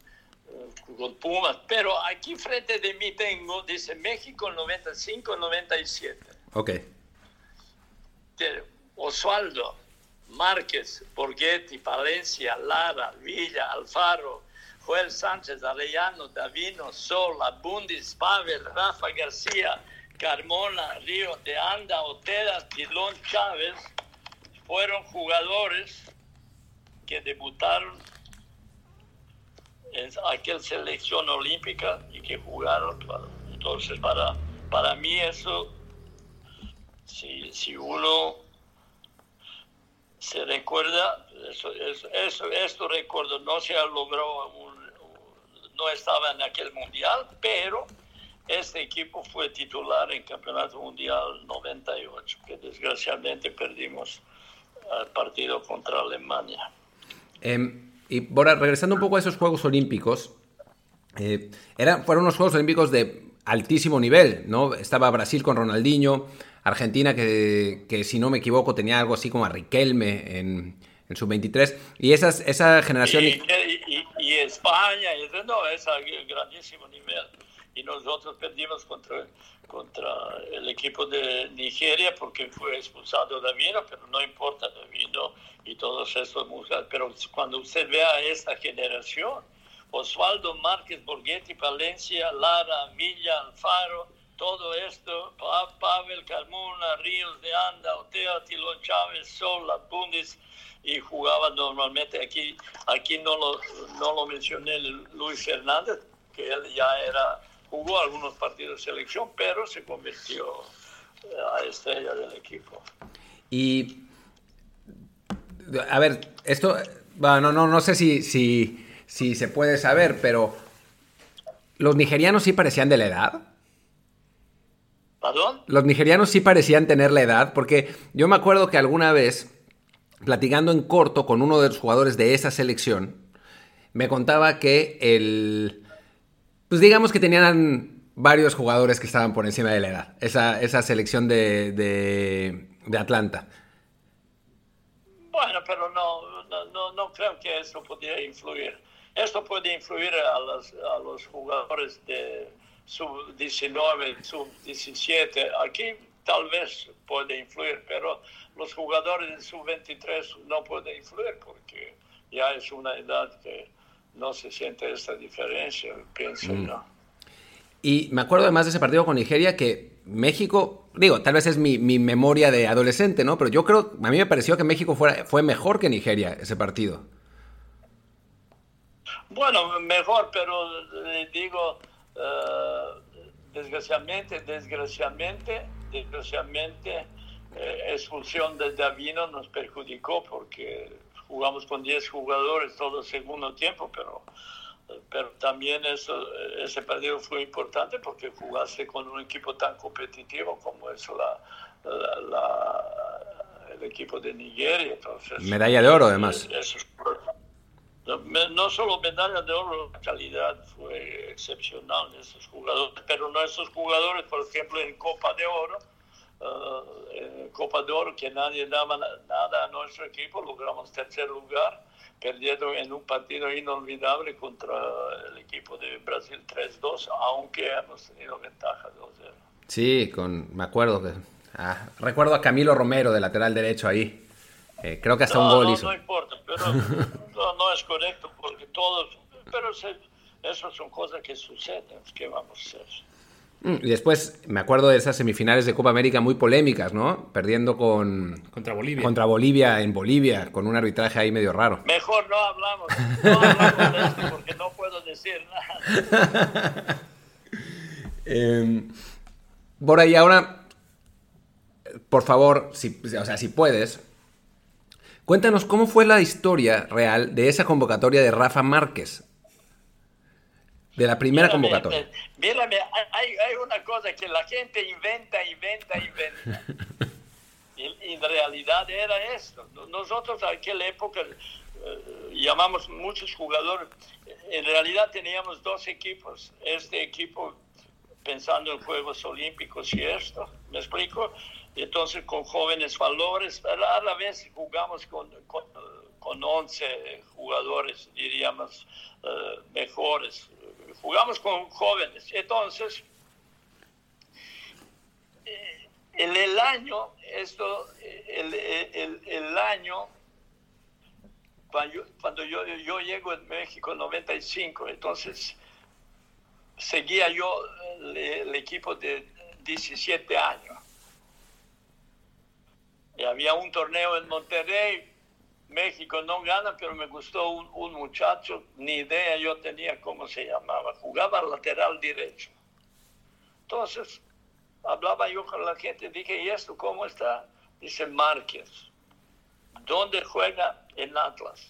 con Pumas, pero aquí frente de mí tengo, dice México 95-97. Ok. Osvaldo, Márquez, Borghetti, Palencia, Lara, Villa, Alfaro, Joel Sánchez, Arellano, Davino, Sola, Bundis, Pavel, Rafa García, Carmona, Río de Anda, Oteda, Tilón, Chávez fueron jugadores que debutaron en aquella selección olímpica y que jugaron. Entonces, para, para mí eso, si, si uno se recuerda, eso, eso, esto recuerdo, no se logró, no estaba en aquel mundial, pero este equipo fue titular en Campeonato Mundial 98, que desgraciadamente perdimos el partido contra Alemania. Em, y Bora, regresando un poco a esos Juegos Olímpicos, eh, fueron unos Juegos Olímpicos de altísimo nivel, ¿no? Estaba Brasil con Ronaldinho, Argentina que, que si no me equivoco tenía algo así como a Riquelme en, en su 23 y esas, esa generación... Y, y, España, y, no, es a grandísimo nivel. Y nosotros perdimos contra, contra el equipo de Nigeria porque fue expulsado Davino, pero no importa Davino y todos estos mujeres. Pero cuando usted ve a esta generación, Osvaldo Márquez, Borghetti, Palencia, Lara, Villa, Alfaro, todo esto, Pavel, Carmona, Ríos de Anda, Otea, Tilón Chávez, Sol, Bundis, y jugaba normalmente aquí, aquí no lo, no lo mencioné Luis Fernández, que él ya era, jugó algunos partidos de selección, pero se convirtió eh, a estrella del equipo. Y, a ver, esto, no, no sé si, si, si se puede saber, pero ¿los nigerianos sí parecían de la edad? Los nigerianos sí parecían tener la edad, porque yo me acuerdo que alguna vez, platicando en corto con uno de los jugadores de esa selección, me contaba que el... Pues digamos que tenían varios jugadores que estaban por encima de la edad, esa, esa selección de, de, Atlanta. Bueno, pero no, no, no, creo que eso pudiera influir. Esto puede influir a los, a los jugadores de sub-19, sub-17. Aquí tal vez puede influir, pero los jugadores de sub-23 no pueden influir porque ya es una edad que no se siente esta diferencia, pienso mm. Y me acuerdo además de ese partido con Nigeria que México, digo, tal vez es mi, mi, memoria de adolescente, ¿no? Pero yo creo, a mí me pareció que México fue, fue mejor que Nigeria ese partido. Bueno, mejor, pero eh, digo, Uh, desgraciadamente, desgraciadamente, desgraciadamente, eh, expulsión de Davino nos perjudicó porque jugamos con 10 jugadores todo el segundo tiempo, pero, pero también eso, ese partido fue importante porque jugaste con un equipo tan competitivo como es la, el equipo de Nigeria. Entonces, Medalla de oro, además. Eso, no solo medalla de oro, la calidad fue excepcional de esos jugadores, pero no esos jugadores, por ejemplo, en Copa de Oro, eh, Copa de Oro, que nadie daba nada a nuestro equipo, logramos tercer lugar, perdiendo en un partido inolvidable contra el equipo de Brasil 3-2, aunque hemos tenido ventaja 2-0. Sí, con, me acuerdo. Ah, recuerdo a Camilo Romero de lateral derecho ahí. Eh, creo que hasta un gol no, hizo. No importa, pero no, es correcto porque todos, pero se, esas son cosas que suceden, ¿qué vamos a hacer? Mm, y después me acuerdo de esas semifinales de Copa América muy polémicas, ¿no? Perdiendo con... Contra Bolivia. Contra Bolivia en Bolivia, con un arbitraje ahí medio raro. Mejor no hablamos, no hablamos de esto porque no puedo decir nada. eh, Bora, y ahora, por favor, si, o sea, si puedes, Cuéntanos cómo fue la historia real de esa convocatoria de Rafa Márquez. De la primera convocatoria. Mírame, hay, hay, una cosa que la gente inventa, inventa, inventa. y, en realidad era esto. Nosotros en aquella época eh, llamamos muchos jugadores. En realidad teníamos dos equipos. Este equipo pensando en Juegos Olímpicos y esto, ¿me explico? Entonces con jóvenes valores, a la vez jugamos con, con, 11 jugadores, diríamos, eh, mejores. Jugamos con jóvenes. Entonces, eh, en el año, esto, el, el, el año, cuando, yo, cuando yo, yo, llego en México en 95, entonces seguía yo el, el equipo de 17 años. Y había un torneo en Monterrey, México no gana, pero me gustó un, un muchacho, ni idea yo tenía cómo se llamaba, jugaba lateral derecho. Entonces, hablaba yo con la gente, dije, ¿y esto cómo está? Dice Márquez. ¿Dónde juega? En Atlas.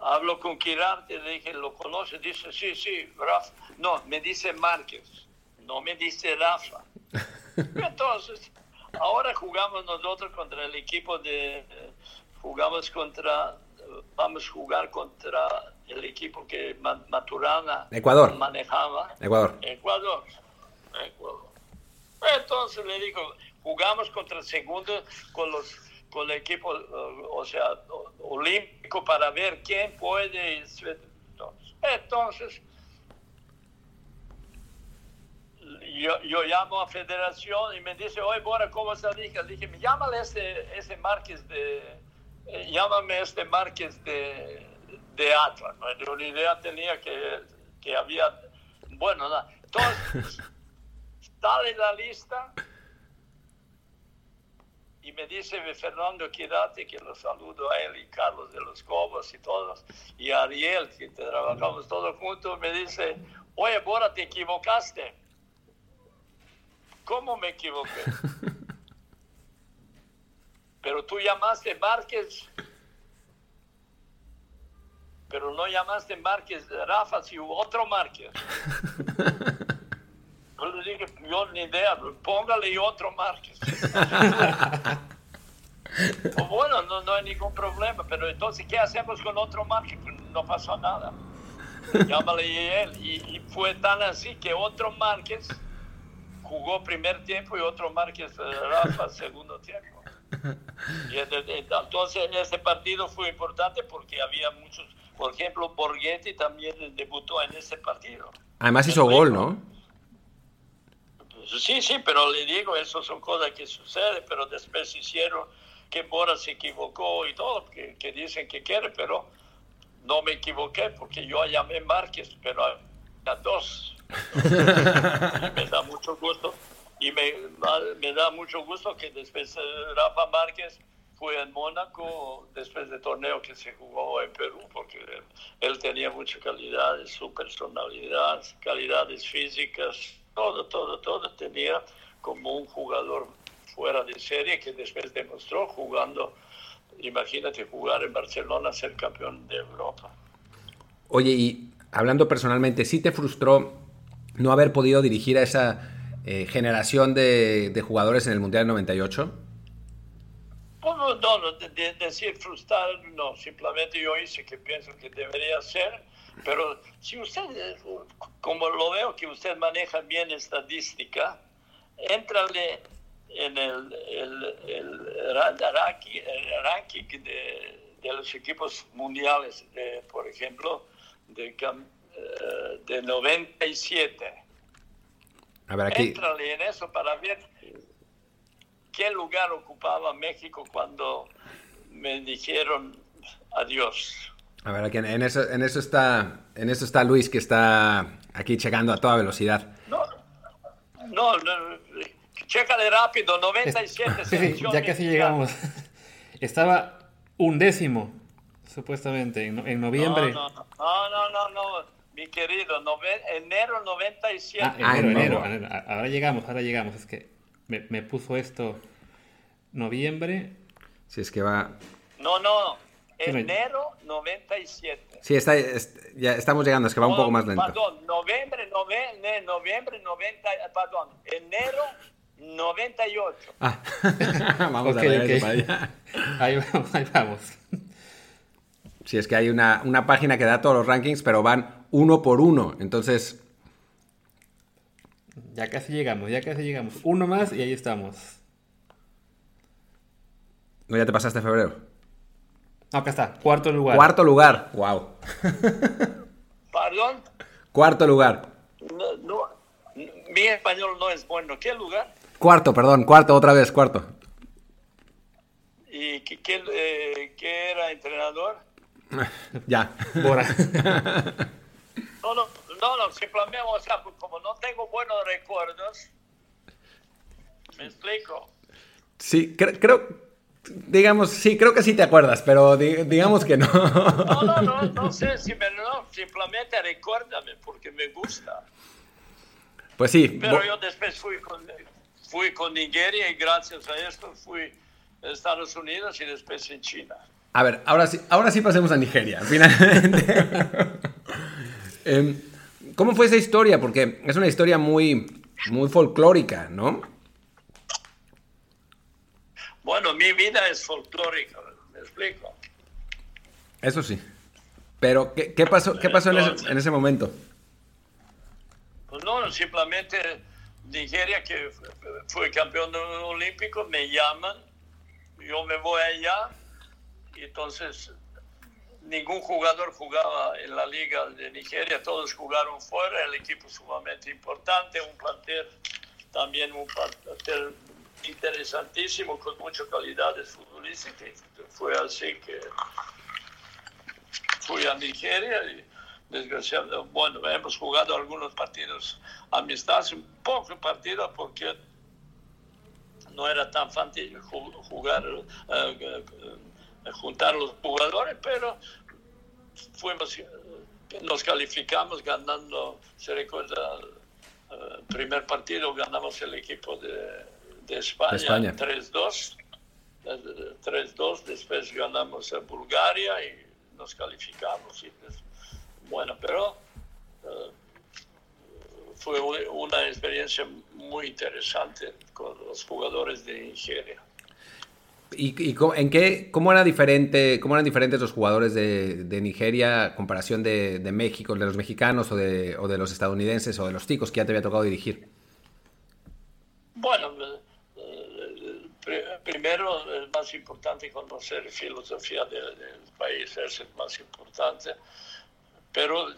Hablo con Quirarte, le dije, ¿lo conoce? Dice, sí, sí, Rafa. No, me dice Márquez, no me dice Rafa. Entonces, ahora jugamos nosotros contra el equipo de... Jugamos contra... Vamos a jugar contra el equipo que Maturana Ecuador. manejaba. Ecuador. Ecuador. Ecuador. Entonces le digo, jugamos contra el segundo con los con el equipo, o sea, olímpico para ver quién puede. Entonces, yo, yo llamo a federación y me dice, oye, Bora, ¿cómo está? Dije, dije llámale ese, ese Márquez de, eh, llámame este Márquez de, de Atlas. ¿no? Yo una idea tenía que, que había, bueno, nada. Entonces, sale la lista y me dice Fernando Quirate, que lo saludo a él y Carlos de los Cobos y todos, y Ariel, que trabajamos todos juntos, me dice, oye, Bora, te equivocaste. ¿Cómo me equivoqué? Pero tú llamaste Márquez, pero no llamaste Márquez Rafa, si otro Márquez. Yo le dije, yo ni idea, póngale otro Márquez. Pues bueno, no, no hay ningún problema, pero entonces, ¿qué hacemos con otro Márquez? No pasó nada. Llámale él. Y, y, fue tan así que otro Márquez jugó primer tiempo y otro Márquez Rafa segundo tiempo. Y entonces ese partido fue importante porque había muchos, por ejemplo, Borghetti también debutó en ese partido. Además hizo gol, ¿no? Sí, sí, pero le digo, eso son cosas que suceden, pero después hicieron que Bora se equivocó y todo, que, que dicen que quiere, pero no me equivoqué porque yo llamé Márquez, pero a, a dos. me da mucho gusto y me, me, da mucho gusto que después Rafa Márquez fue en Mónaco después del torneo que se jugó en Perú porque él, él tenía mucha calidad, su personalidad, calidades físicas, todo, todo, todo tenía como un jugador fuera de serie que después demostró jugando, imagínate jugar en Barcelona, ser campeón de Europa. Oye, y hablando personalmente, ¿sí te frustró no haber podido dirigir a esa eh, generación de, de, jugadores en el Mundial 98? Pues no, no, de, de decir frustrar, no, simplemente yo hice que pienso que debería ser pero si usted, como lo veo que usted maneja bien estadística, entrale en el, el, el, ranking de, de, los equipos mundiales, por ejemplo, de, de 97. A ver, aquí... Entrale en eso para ver qué lugar ocupaba México cuando me dijeron adiós. A ver, aquí en eso, en eso está en eso está Luis que está aquí checando a toda velocidad. No, no, no chécale rápido, 97. Sí, sí, ya casi llegamos. Estaba un décimo, supuestamente, en, en noviembre. No no, no, no, no, mi querido, enero 97. Ah, enero, enero, enero, Ahora llegamos, ahora llegamos. Es que me, me puso esto noviembre. Si es que va... No, no, enero 97. Sí, está, es, ya estamos llegando, es que va un poco más lento. Perdón, noviembre, noviembre, noviembre 90, perdón, enero 98. Ah, vamos okay, a ver okay. para allá. Ahí vamos, ahí vamos. Sí, es que hay una, una página que da todos los rankings, pero van uno por uno, entonces... Ya casi llegamos, ya casi llegamos. Uno más y ahí estamos. ¿No ya te pasaste febrero? Acá está, cuarto lugar. Cuarto lugar, wow. ¿Perdón? Cuarto lugar. No, no, mi español no es bueno. ¿Qué lugar? Cuarto, perdón, cuarto, otra vez, cuarto. ¿Y qué, qué, eh, qué era entrenador? ya. Bora. no, no, no, no, simplemente, o sea, como no tengo buenos recuerdos, ¿Me explico? Sí, creo, digamos, sí, creo que sí te acuerdas, pero digamos que no. No, no, no, no sé si me no, simplemente recuérdame porque me gusta. Pues sí. Pero yo después fui con, fui con Nigeria y gracias a esto fui a Estados Unidos y después en China. A ver, ahora sí, ahora sí pasemos a Nigeria, finalmente. Em, ¿Cómo fue esa historia? Porque es una historia muy, muy folclórica, ¿no? Bueno, mi vida es folclórica, ¿me explico? Eso sí. Pero, ¿qué, pasó, qué pasó en, ese, en ese momento? Pues no, simplemente Nigeria, que fue campeón olímpico, me llaman, yo me voy allá, entonces ningún jugador jugaba en la liga de Nigeria, todos jugaron fuera, el equipo sumamente importante, un plantel también un plantel interesantísimo con muchas calidades futbolísticas. Fue así que fui a Nigeria y desgraciadamente, bueno, hemos jugado algunos partidos amistosos, un poco partidos porque no era tan fácil jugar, eh, eh, juntar los jugadores, pero fuimos, nos calificamos ganando, se recuerda, el eh, primer partido ganamos el equipo de, de España, 3-2. 3-2, después ganamos a Bulgaria y nos calificamos. Y, bueno, pero uh, fue una experiencia muy interesante con los jugadores de Nigeria. ¿Y, y en qué, cómo, era diferente, cómo eran diferentes los jugadores de, Nigeria a comparación de, México, de los mexicanos o de, los estadounidenses o de los ticos que ya te había tocado dirigir? Bueno, primero es más importante conocer filosofía del, país, es el más importante, pero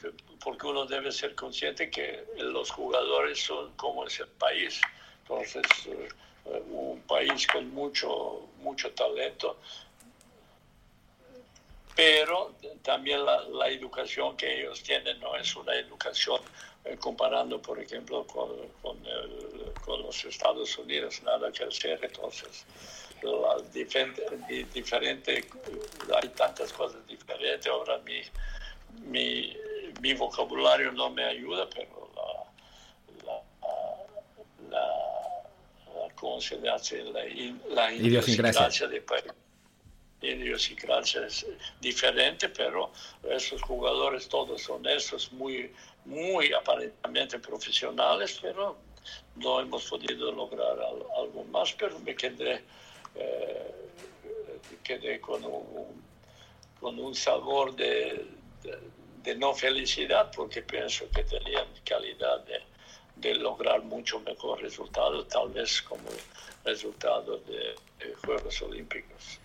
porque uno debe ser consciente que los jugadores son como es el país, entonces eh, un país con mucho, mucho talento, pero también la, educación que ellos tienen no es una educación eh, comparando, por ejemplo, con, con, los Estados Unidos, nada que hacer. Entonces, las diferente, hay tantas cosas diferentes. Ahora mi, mi, mi vocabulario no me ayuda, pero la, la, la, ¿cómo se hace? La, la idiosincrasia de país idiosincrasia es diferente, pero esos jugadores todos son esos muy, muy aparentemente profesionales, pero no hemos podido lograr algo más, pero me quedé, eh, quedé con, un, con un sabor de, de, no felicidad, porque pienso que tenían calidad de, de lograr mucho mejor resultado, tal vez como resultado de Juegos Olímpicos.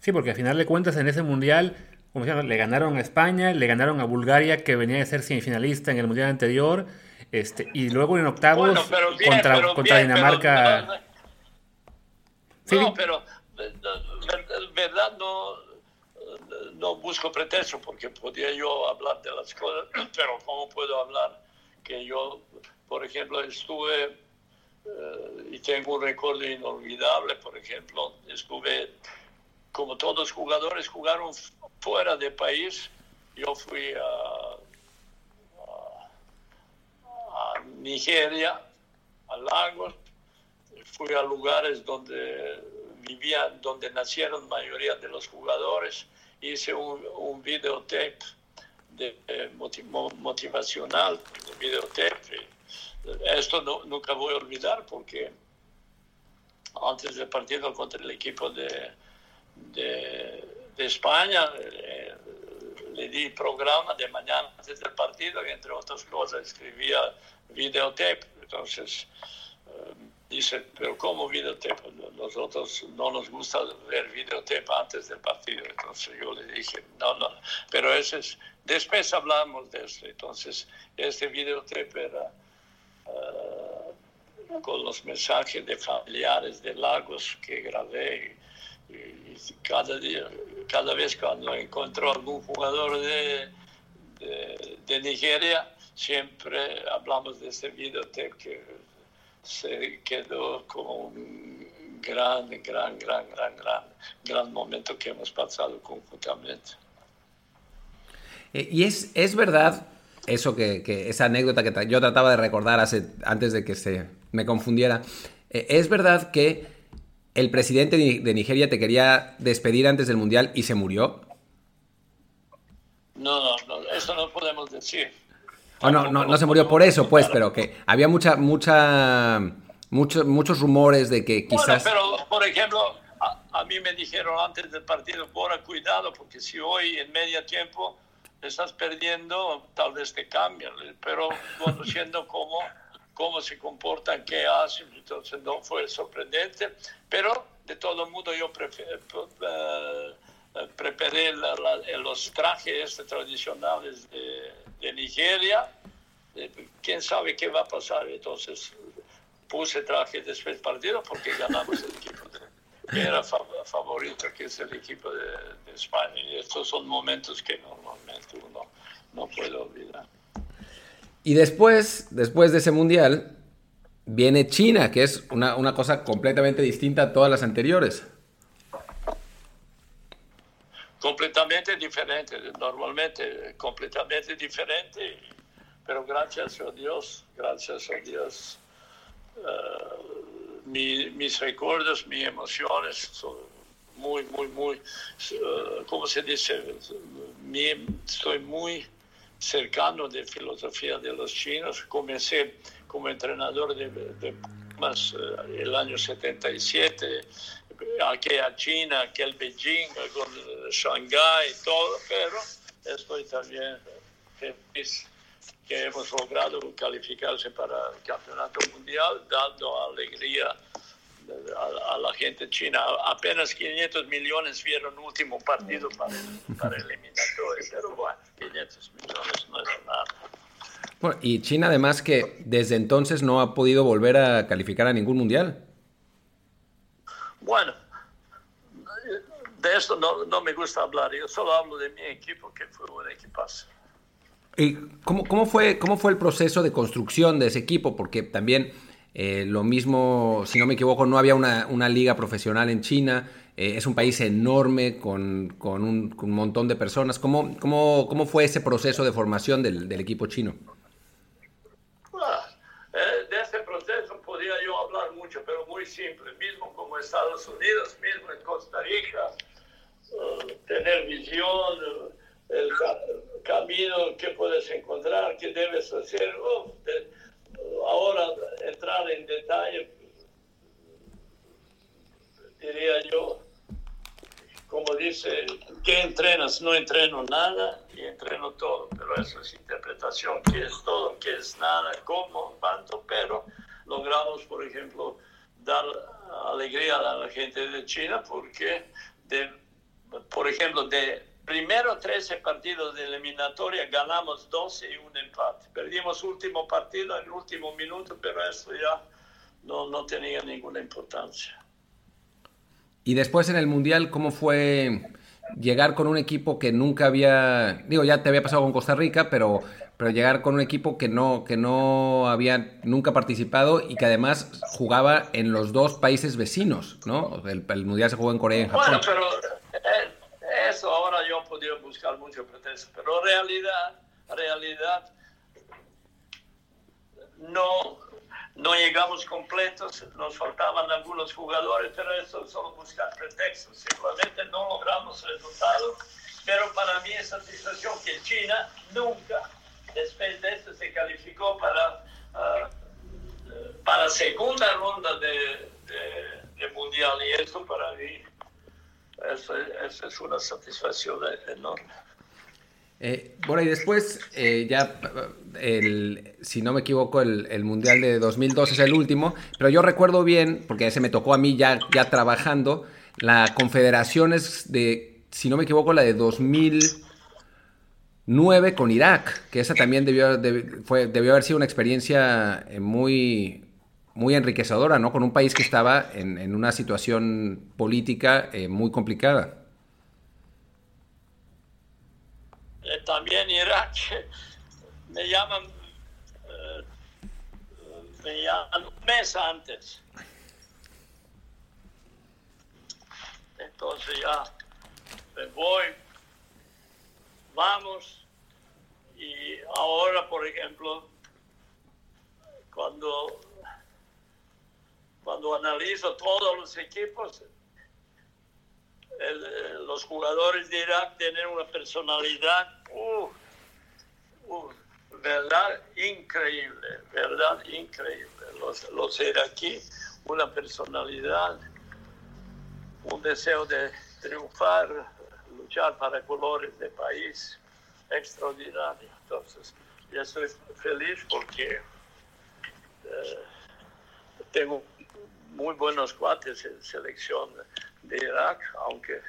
Sí, porque al final de cuentas en ese mundial, como le ganaron a España, le ganaron a Bulgaria, que venía de ser semifinalista en el mundial anterior, este, y luego en octavos contra, contra Dinamarca. No, pero verdad no, no busco pretexto porque podía yo hablar de las cosas, pero ¿cómo puedo hablar que yo, por ejemplo, estuve eh, y tengo un recuerdo inolvidable, por ejemplo, estuve como todos los jugadores jugaron fuera de país, yo fui a, Nigeria, a Lagos, fui a lugares donde vivían, donde nacieron mayoría de los jugadores, hice un, videotape de, motivacional, un videotape. Esto no, nunca voy a olvidar porque antes del partido contra el equipo de, de, España, eh, le di programa de mañana antes del partido y entre otras cosas escribía videotape. Entonces eh, dice, pero ¿cómo videotape? Nosotros no nos gusta ver videotape antes del partido. Entonces yo le dije, no, no, pero ese es, después hablamos de eso. Entonces este videotape era... Eh, con los mensajes de familiares de Lagos que grabé y cada día, cada vez cuando encontró algún jugador de, de, Nigeria, siempre hablamos de este videotape que se quedó como un gran, gran, gran, gran, gran, gran momento que hemos pasado conjuntamente. Eh, y es, es verdad eso que, esa anécdota que yo trataba de recordar hace, antes de que se me confundiera. Eh, es verdad que el presidente de Nigeria te quería despedir antes del Mundial y se murió. No, no, eso no podemos decir. Oh, no, no, no se murió por eso, pues, pero que había mucha, mucha, muchos muchos rumores de que quizás... Bueno, pero, por ejemplo, a, mí me dijeron antes del partido, Bora, cuidado, porque si hoy en medio tiempo estás perdiendo, tal vez te cambian, pero conociendo cómo, cómo se comportan, qué hacen, entonces no fue sorprendente, pero de todo modo yo prefiero... Uh, preparé los trajes tradicionales de, de Nigeria. ¿Quién sabe qué va a pasar? Entonces puse traje después del partido porque ganamos el equipo que era favorito, que es el equipo de, España. Y estos son momentos que uno no puede olvidar. Y después, después de ese mundial, viene China, que es una, una cosa completamente distinta a todas las anteriores completamente diferente, normalmente completamente diferente, pero gracias a Dios, gracias a Dios, uh, mis recuerdos, mis emociones son muy, muy, muy, uh, ¿cómo se dice? Mi, estoy muy cercano de filosofía de los chinos. Comencé como entrenador de, más uh, el año 77 aquella China, aquel Beijing, con Shanghái, todo, pero estoy también feliz que hemos logrado calificarse para el campeonato mundial, dando alegría a, la gente china. Apenas 500 millones vieron último partido para, para el eliminatorio, pero bueno, 500 millones no es nada. y China además que desde entonces no ha podido volver a calificar a ningún mundial. Bueno, de esto no, me gusta hablar, yo solo hablo de mi equipo, que fue un equipazo. ¿Y cómo, cómo, fue, cómo fue el proceso de construcción de ese equipo? Porque también eh, lo mismo, si no me equivoco, no había una, una liga profesional en China. Eh, es un país enorme con, con, un, montón de personas. ¿Cómo, cómo, cómo fue ese proceso de formación del, del equipo chino? simple, mismo como Estados Unidos, mismo en Costa Rica, eh, tener visión, eh, el camino que puedes encontrar, que debes hacer. Oh, ahora entrar en detalle, diría yo, como dice, ¿qué entrenas? No entreno nada y entreno todo, pero eso es interpretación, qué es todo, qué es nada, cómo, cuánto, pero logramos, por ejemplo, dar alegría a la gente de China porque, de, por ejemplo, de primero 13 partidos de eliminatoria ganamos 12 y un empate. Perdimos último partido en último minuto, pero eso ya no, no tenía ninguna importancia. Y después en el Mundial, ¿cómo fue llegar con un equipo que nunca había, digo, ya te había pasado con Costa Rica, pero pero llegar con un equipo que no, que no había nunca participado y que además jugaba en los dos países vecinos, ¿no? El, Mundial se jugó en Corea y en Japón. Bueno, pero eh, eso ahora yo podría buscar mucho pretexto, pero realidad, realidad, no, no llegamos completos, nos faltaban algunos jugadores, pero eso es solo buscar pretextos, simplemente no logramos resultados, pero para mí es satisfacción que China nunca después de eso se calificó para, uh, para segunda ronda de, mundial y eso para mí eso, es una satisfacción enorme. Eh, bueno, y después, eh, ya, el, si no me equivoco, el, el, Mundial de 2002 es el último, pero yo recuerdo bien, porque ese me tocó a mí ya, ya trabajando, la Confederaciones de, si no me equivoco, la de 2000, 9 con Irak, que esa también debió, debió haber sido una experiencia eh, muy, muy enriquecedora, ¿no? Con un país que estaba en, una situación política eh, muy complicada. Eh, también Irak, me llaman, me un mes antes. Entonces ya me voy, vamos, y ahora, por ejemplo, cuando, cuando analizo todos los equipos, los jugadores de Irak tienen una personalidad, verdad increíble, verdad increíble. Los, los aquí una personalidad, un deseo de triunfar, luchar para colores de país extraordinario. Entonces, yo estoy feliz porque eh, tengo muy buenos cuates en selección de Irak, aunque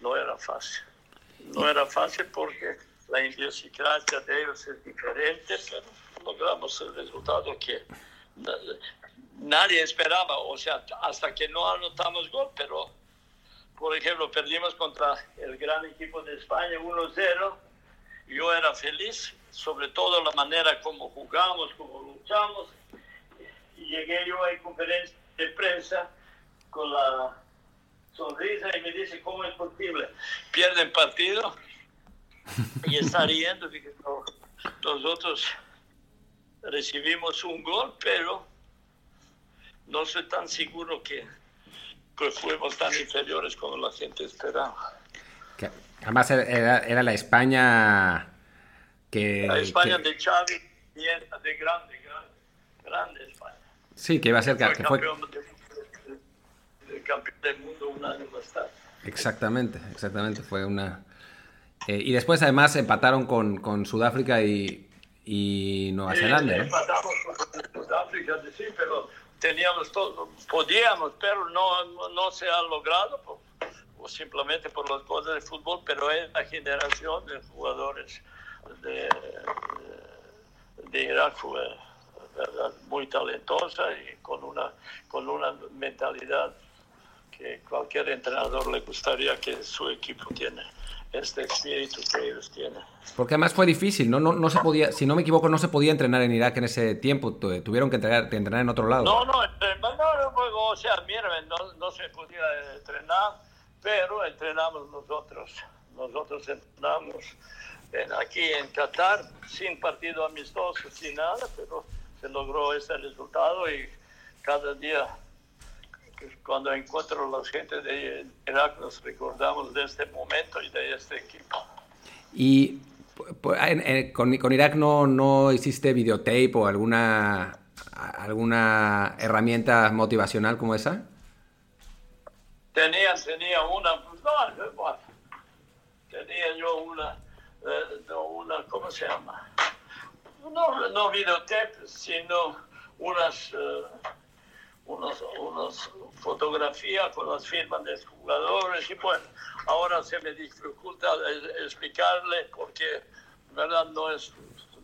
no era fácil. No era fácil porque la idiosincrasia de ellos es diferente, pero logramos el resultado que nadie esperaba, o sea, hasta que no anotamos gol, pero por ejemplo, perdimos contra el gran equipo de España 1-0. Yo era feliz, sobre todo la manera como jugamos, como luchamos. Y llegué yo a conferencia de prensa con la sonrisa y me dice, ¿cómo es posible? Pierden partido y está riendo. Nosotros recibimos un gol, pero no soy tan seguro que, fuimos tan inferiores como la gente esperaba. además era, la España que... La España de Xavi, de grande, grande, grande España. Sí, que iba a ser... que fue... campeón del mundo un año más tarde. Exactamente, exactamente, fue una... Eh, y después además empataron con, con Sudáfrica y, y Nueva Zelanda. Empatamos con Sudáfrica, sí, pero teníamos todo, podíamos, pero no, no se ha logrado, o simplemente por las cosas de fútbol, pero es la generación de jugadores de, de Irak fue ¿verdad? muy talentosa y con una, con una mentalidad que cualquier entrenador le gustaría que su equipo tiene este espíritu que ellos tienen. Porque además fue difícil, ¿no? No, no se podía, si no me equivoco, no se podía entrenar en Irak en ese tiempo, tuvieron que entrenar, entrenar en otro lado. No, no, no, o sea, mira, no, no se podía entrenar, pero entrenamos nosotros, nosotros entrenamos aquí en Qatar, sin partido amistoso, sin nada, pero se logró ese resultado y cada día cuando encuentro a la gente de Irak nos recordamos de este momento y de este equipo. ¿Y con, con, Irak no, no hiciste videotape o alguna, alguna herramienta motivacional como esa? Tenía, tenía una, no, tenía yo una, eh, una, ¿cómo se llama? No, no sino unas... Eh, unos fotografías con las firmas de jugadores y bueno, ahora se me dificulta explicarle porque, verdad, no es,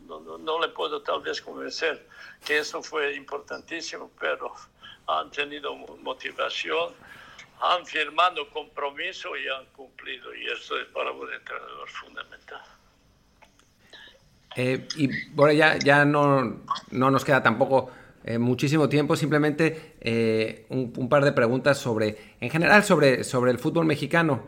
no, le puedo tal vez convencer que eso fue importantísimo, pero han tenido motivación, han firmado compromiso y han cumplido y eso es para un entrenador fundamental. Eh, y bueno, ya, ya no, no nos queda tampoco eh, muchísimo tiempo. Simplemente eh, un, par de preguntas sobre, en general, sobre, sobre el fútbol mexicano,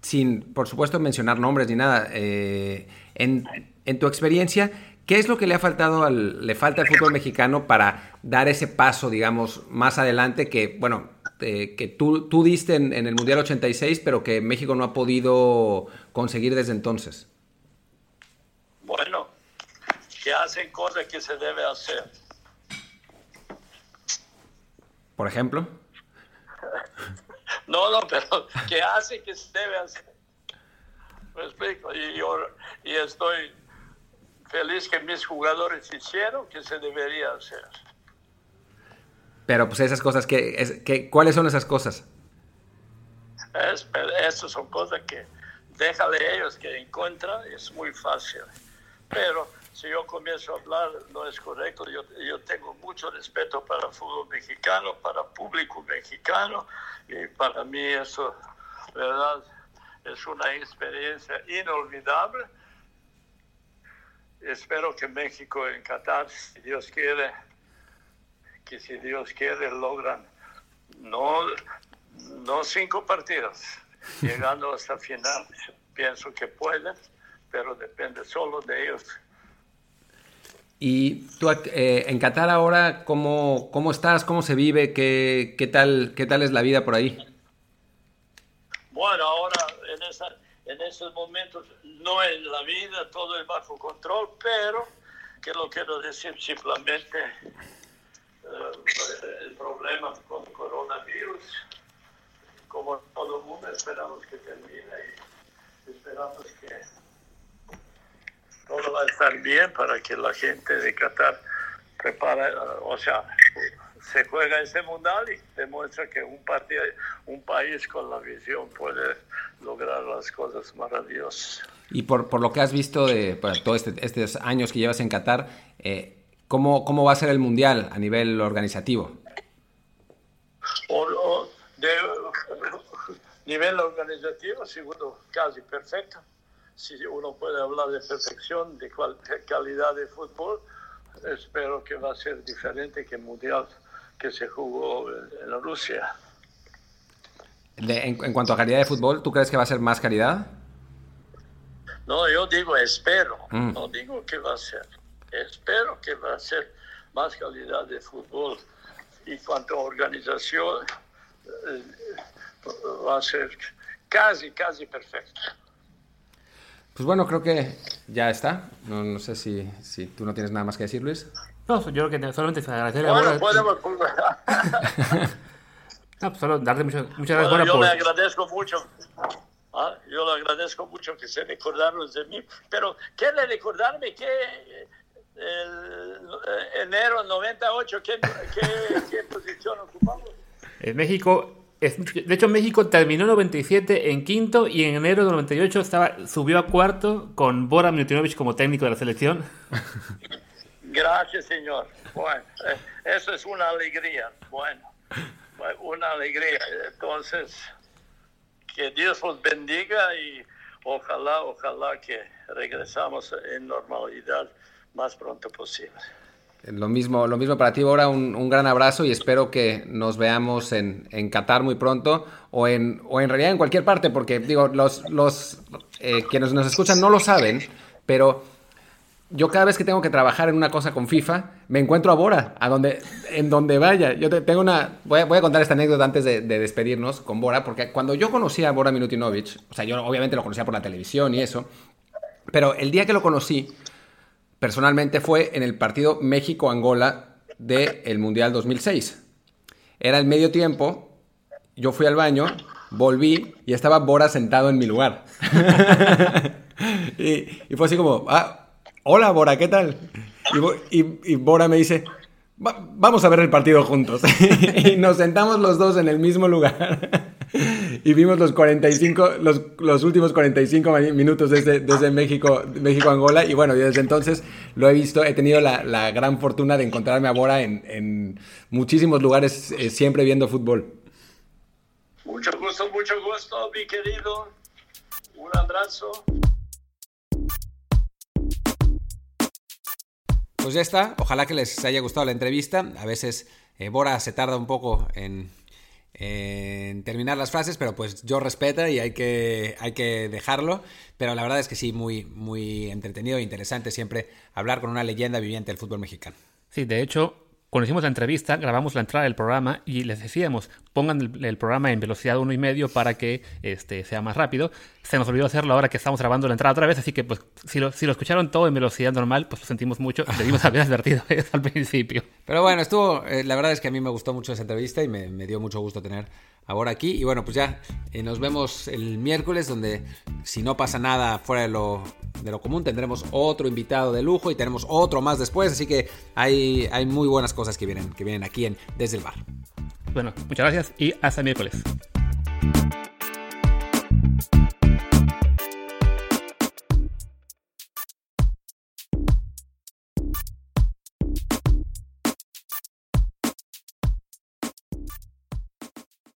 sin, por supuesto, mencionar nombres ni nada. En, en, tu experiencia, ¿qué es lo que le ha faltado al, le falta al fútbol mexicano para dar ese paso, digamos, más adelante que, bueno, que tú, tú diste en, en el Mundial 86, pero que México no ha podido conseguir desde entonces? Bueno, que hacen cosas que se debe hacer por ejemplo? No, no, pero ¿qué hace que se debe hacer? Me explico. Y yo y estoy feliz que mis jugadores hicieron que se debería hacer. Pero pues esas cosas, que, que ¿cuáles son esas cosas? Es, esas son cosas que déjale ellos que encuentran, es muy fácil. Pero si yo comienzo a hablar no es correcto. Yo, yo tengo mucho respeto para el fútbol mexicano, para el público mexicano y para mí eso, ¿verdad? Es una experiencia inolvidable. Espero que México en Qatar, si Dios quiere, que si Dios quiere logran no, no cinco partidos, llegando hasta final. Pienso que pueden, pero depende solo de ellos. Y tú eh, en Qatar ahora, ¿cómo, ¿cómo estás? ¿Cómo se vive? ¿Qué, qué, tal, ¿Qué tal es la vida por ahí? Bueno, ahora en, esa, en esos momentos no es la vida, todo es bajo control, pero que lo quiero decir simplemente eh, el problema con el coronavirus, como todo el mundo esperamos que termine y esperamos que todo va a estar bien para que la gente de Qatar prepare, o sea, se juega ese mundial y demuestra que un, partido, un país con la visión puede lograr las cosas maravillosas. Y por, por lo que has visto de todos este, estos años que llevas en Qatar, eh, ¿cómo, ¿cómo va a ser el mundial a nivel organizativo? O, de nivel organizativo, seguro, casi perfecto. Si uno puede hablar de perfección, de calidad de fútbol, espero que va a ser diferente que el mundial que se jugó en Rusia. en, cuanto a calidad de fútbol, ¿tú crees que va a ser más calidad? No, yo digo espero, mm. no digo que va a ser. Espero que va a ser más calidad de fútbol. Y cuanto a organización, eh, va a ser casi, casi perfecto. Pues bueno, creo que ya está. No, no sé si, si, tú no tienes nada más que decir, Luis. No, yo creo que solamente agradecer a Bueno, podemos... no, pues solo darte muchas, muchas gracias. Bueno, yo le agradezco mucho. ¿ah? Yo le agradezco mucho que se recordaron de mí. Pero, ¿qué le recordarme? ¿Qué, el, eh, enero 98, ¿qué, qué, qué posición ocupamos? En México de hecho, México terminó en 97 en quinto y en enero de 98 estaba, subió a cuarto con Bora Milutinovic como técnico de la selección. Gracias, señor. Bueno, eh, eso es una alegría. Bueno, una alegría. Entonces, que Dios los bendiga y ojalá, ojalá que regresamos en normalidad más pronto posible. Lo mismo, lo mismo para ti, ahora un, gran abrazo y espero que nos veamos en, en Qatar muy pronto o en, o en realidad en cualquier parte, porque digo, los, los eh, quienes nos escuchan no lo saben, pero yo cada vez que tengo que trabajar en una cosa con FIFA, me encuentro a Bora, a donde, en donde vaya. Yo tengo una, voy a, contar esta anécdota antes de, de, despedirnos con Bora, porque cuando yo conocí a Bora Milutinovic, o sea, yo obviamente lo conocía por la televisión y eso, pero el día que lo conocí, personalmente fue en el partido México-Angola del Mundial 2006. Era el medio tiempo, yo fui al baño, volví y estaba Bora sentado en mi lugar. y, fue así como, ah, hola Bora, ¿qué tal? Y, Bora me dice, vamos a ver el partido juntos. y nos sentamos los dos en el mismo lugar y vimos los 45, los, los últimos 45 minutos desde, desde México, México Angola y bueno, desde entonces lo he visto, he tenido la, la gran fortuna de encontrarme a Bora en, en muchísimos lugares eh, siempre viendo fútbol. Mucho gusto, mucho gusto, mi querido. Un abrazo. Pues ya está, ojalá que les haya gustado la entrevista. A veces eh, Bora se tarda un poco en, en terminar las frases, pero pues yo respeto y hay que, hay que dejarlo. Pero la verdad es que sí, muy, muy entretenido e interesante siempre hablar con una leyenda viviente del fútbol mexicano. Sí, de hecho, cuando hicimos la entrevista, grabamos la entrada del programa y les decíamos, pongan el, programa en velocidad uno y medio para que este, sea más rápido. Se nos olvidó hacerlo ahora que estamos grabando la entrada otra vez, así que pues si lo, si lo escucharon todo en velocidad normal, pues lo sentimos mucho. Debimos haber advertido eso al principio. Pero bueno, estuvo, eh, la verdad es que a mí me gustó mucho esa entrevista y me, me dio mucho gusto tener ahora aquí. Y bueno, pues ya eh, nos vemos el miércoles, donde si no pasa nada fuera de lo, de lo común, tendremos otro invitado de lujo y tenemos otro más después. Así que hay, hay muy buenas cosas que vienen, que vienen aquí en Desde el Bar. Bueno, muchas gracias y hasta el miércoles.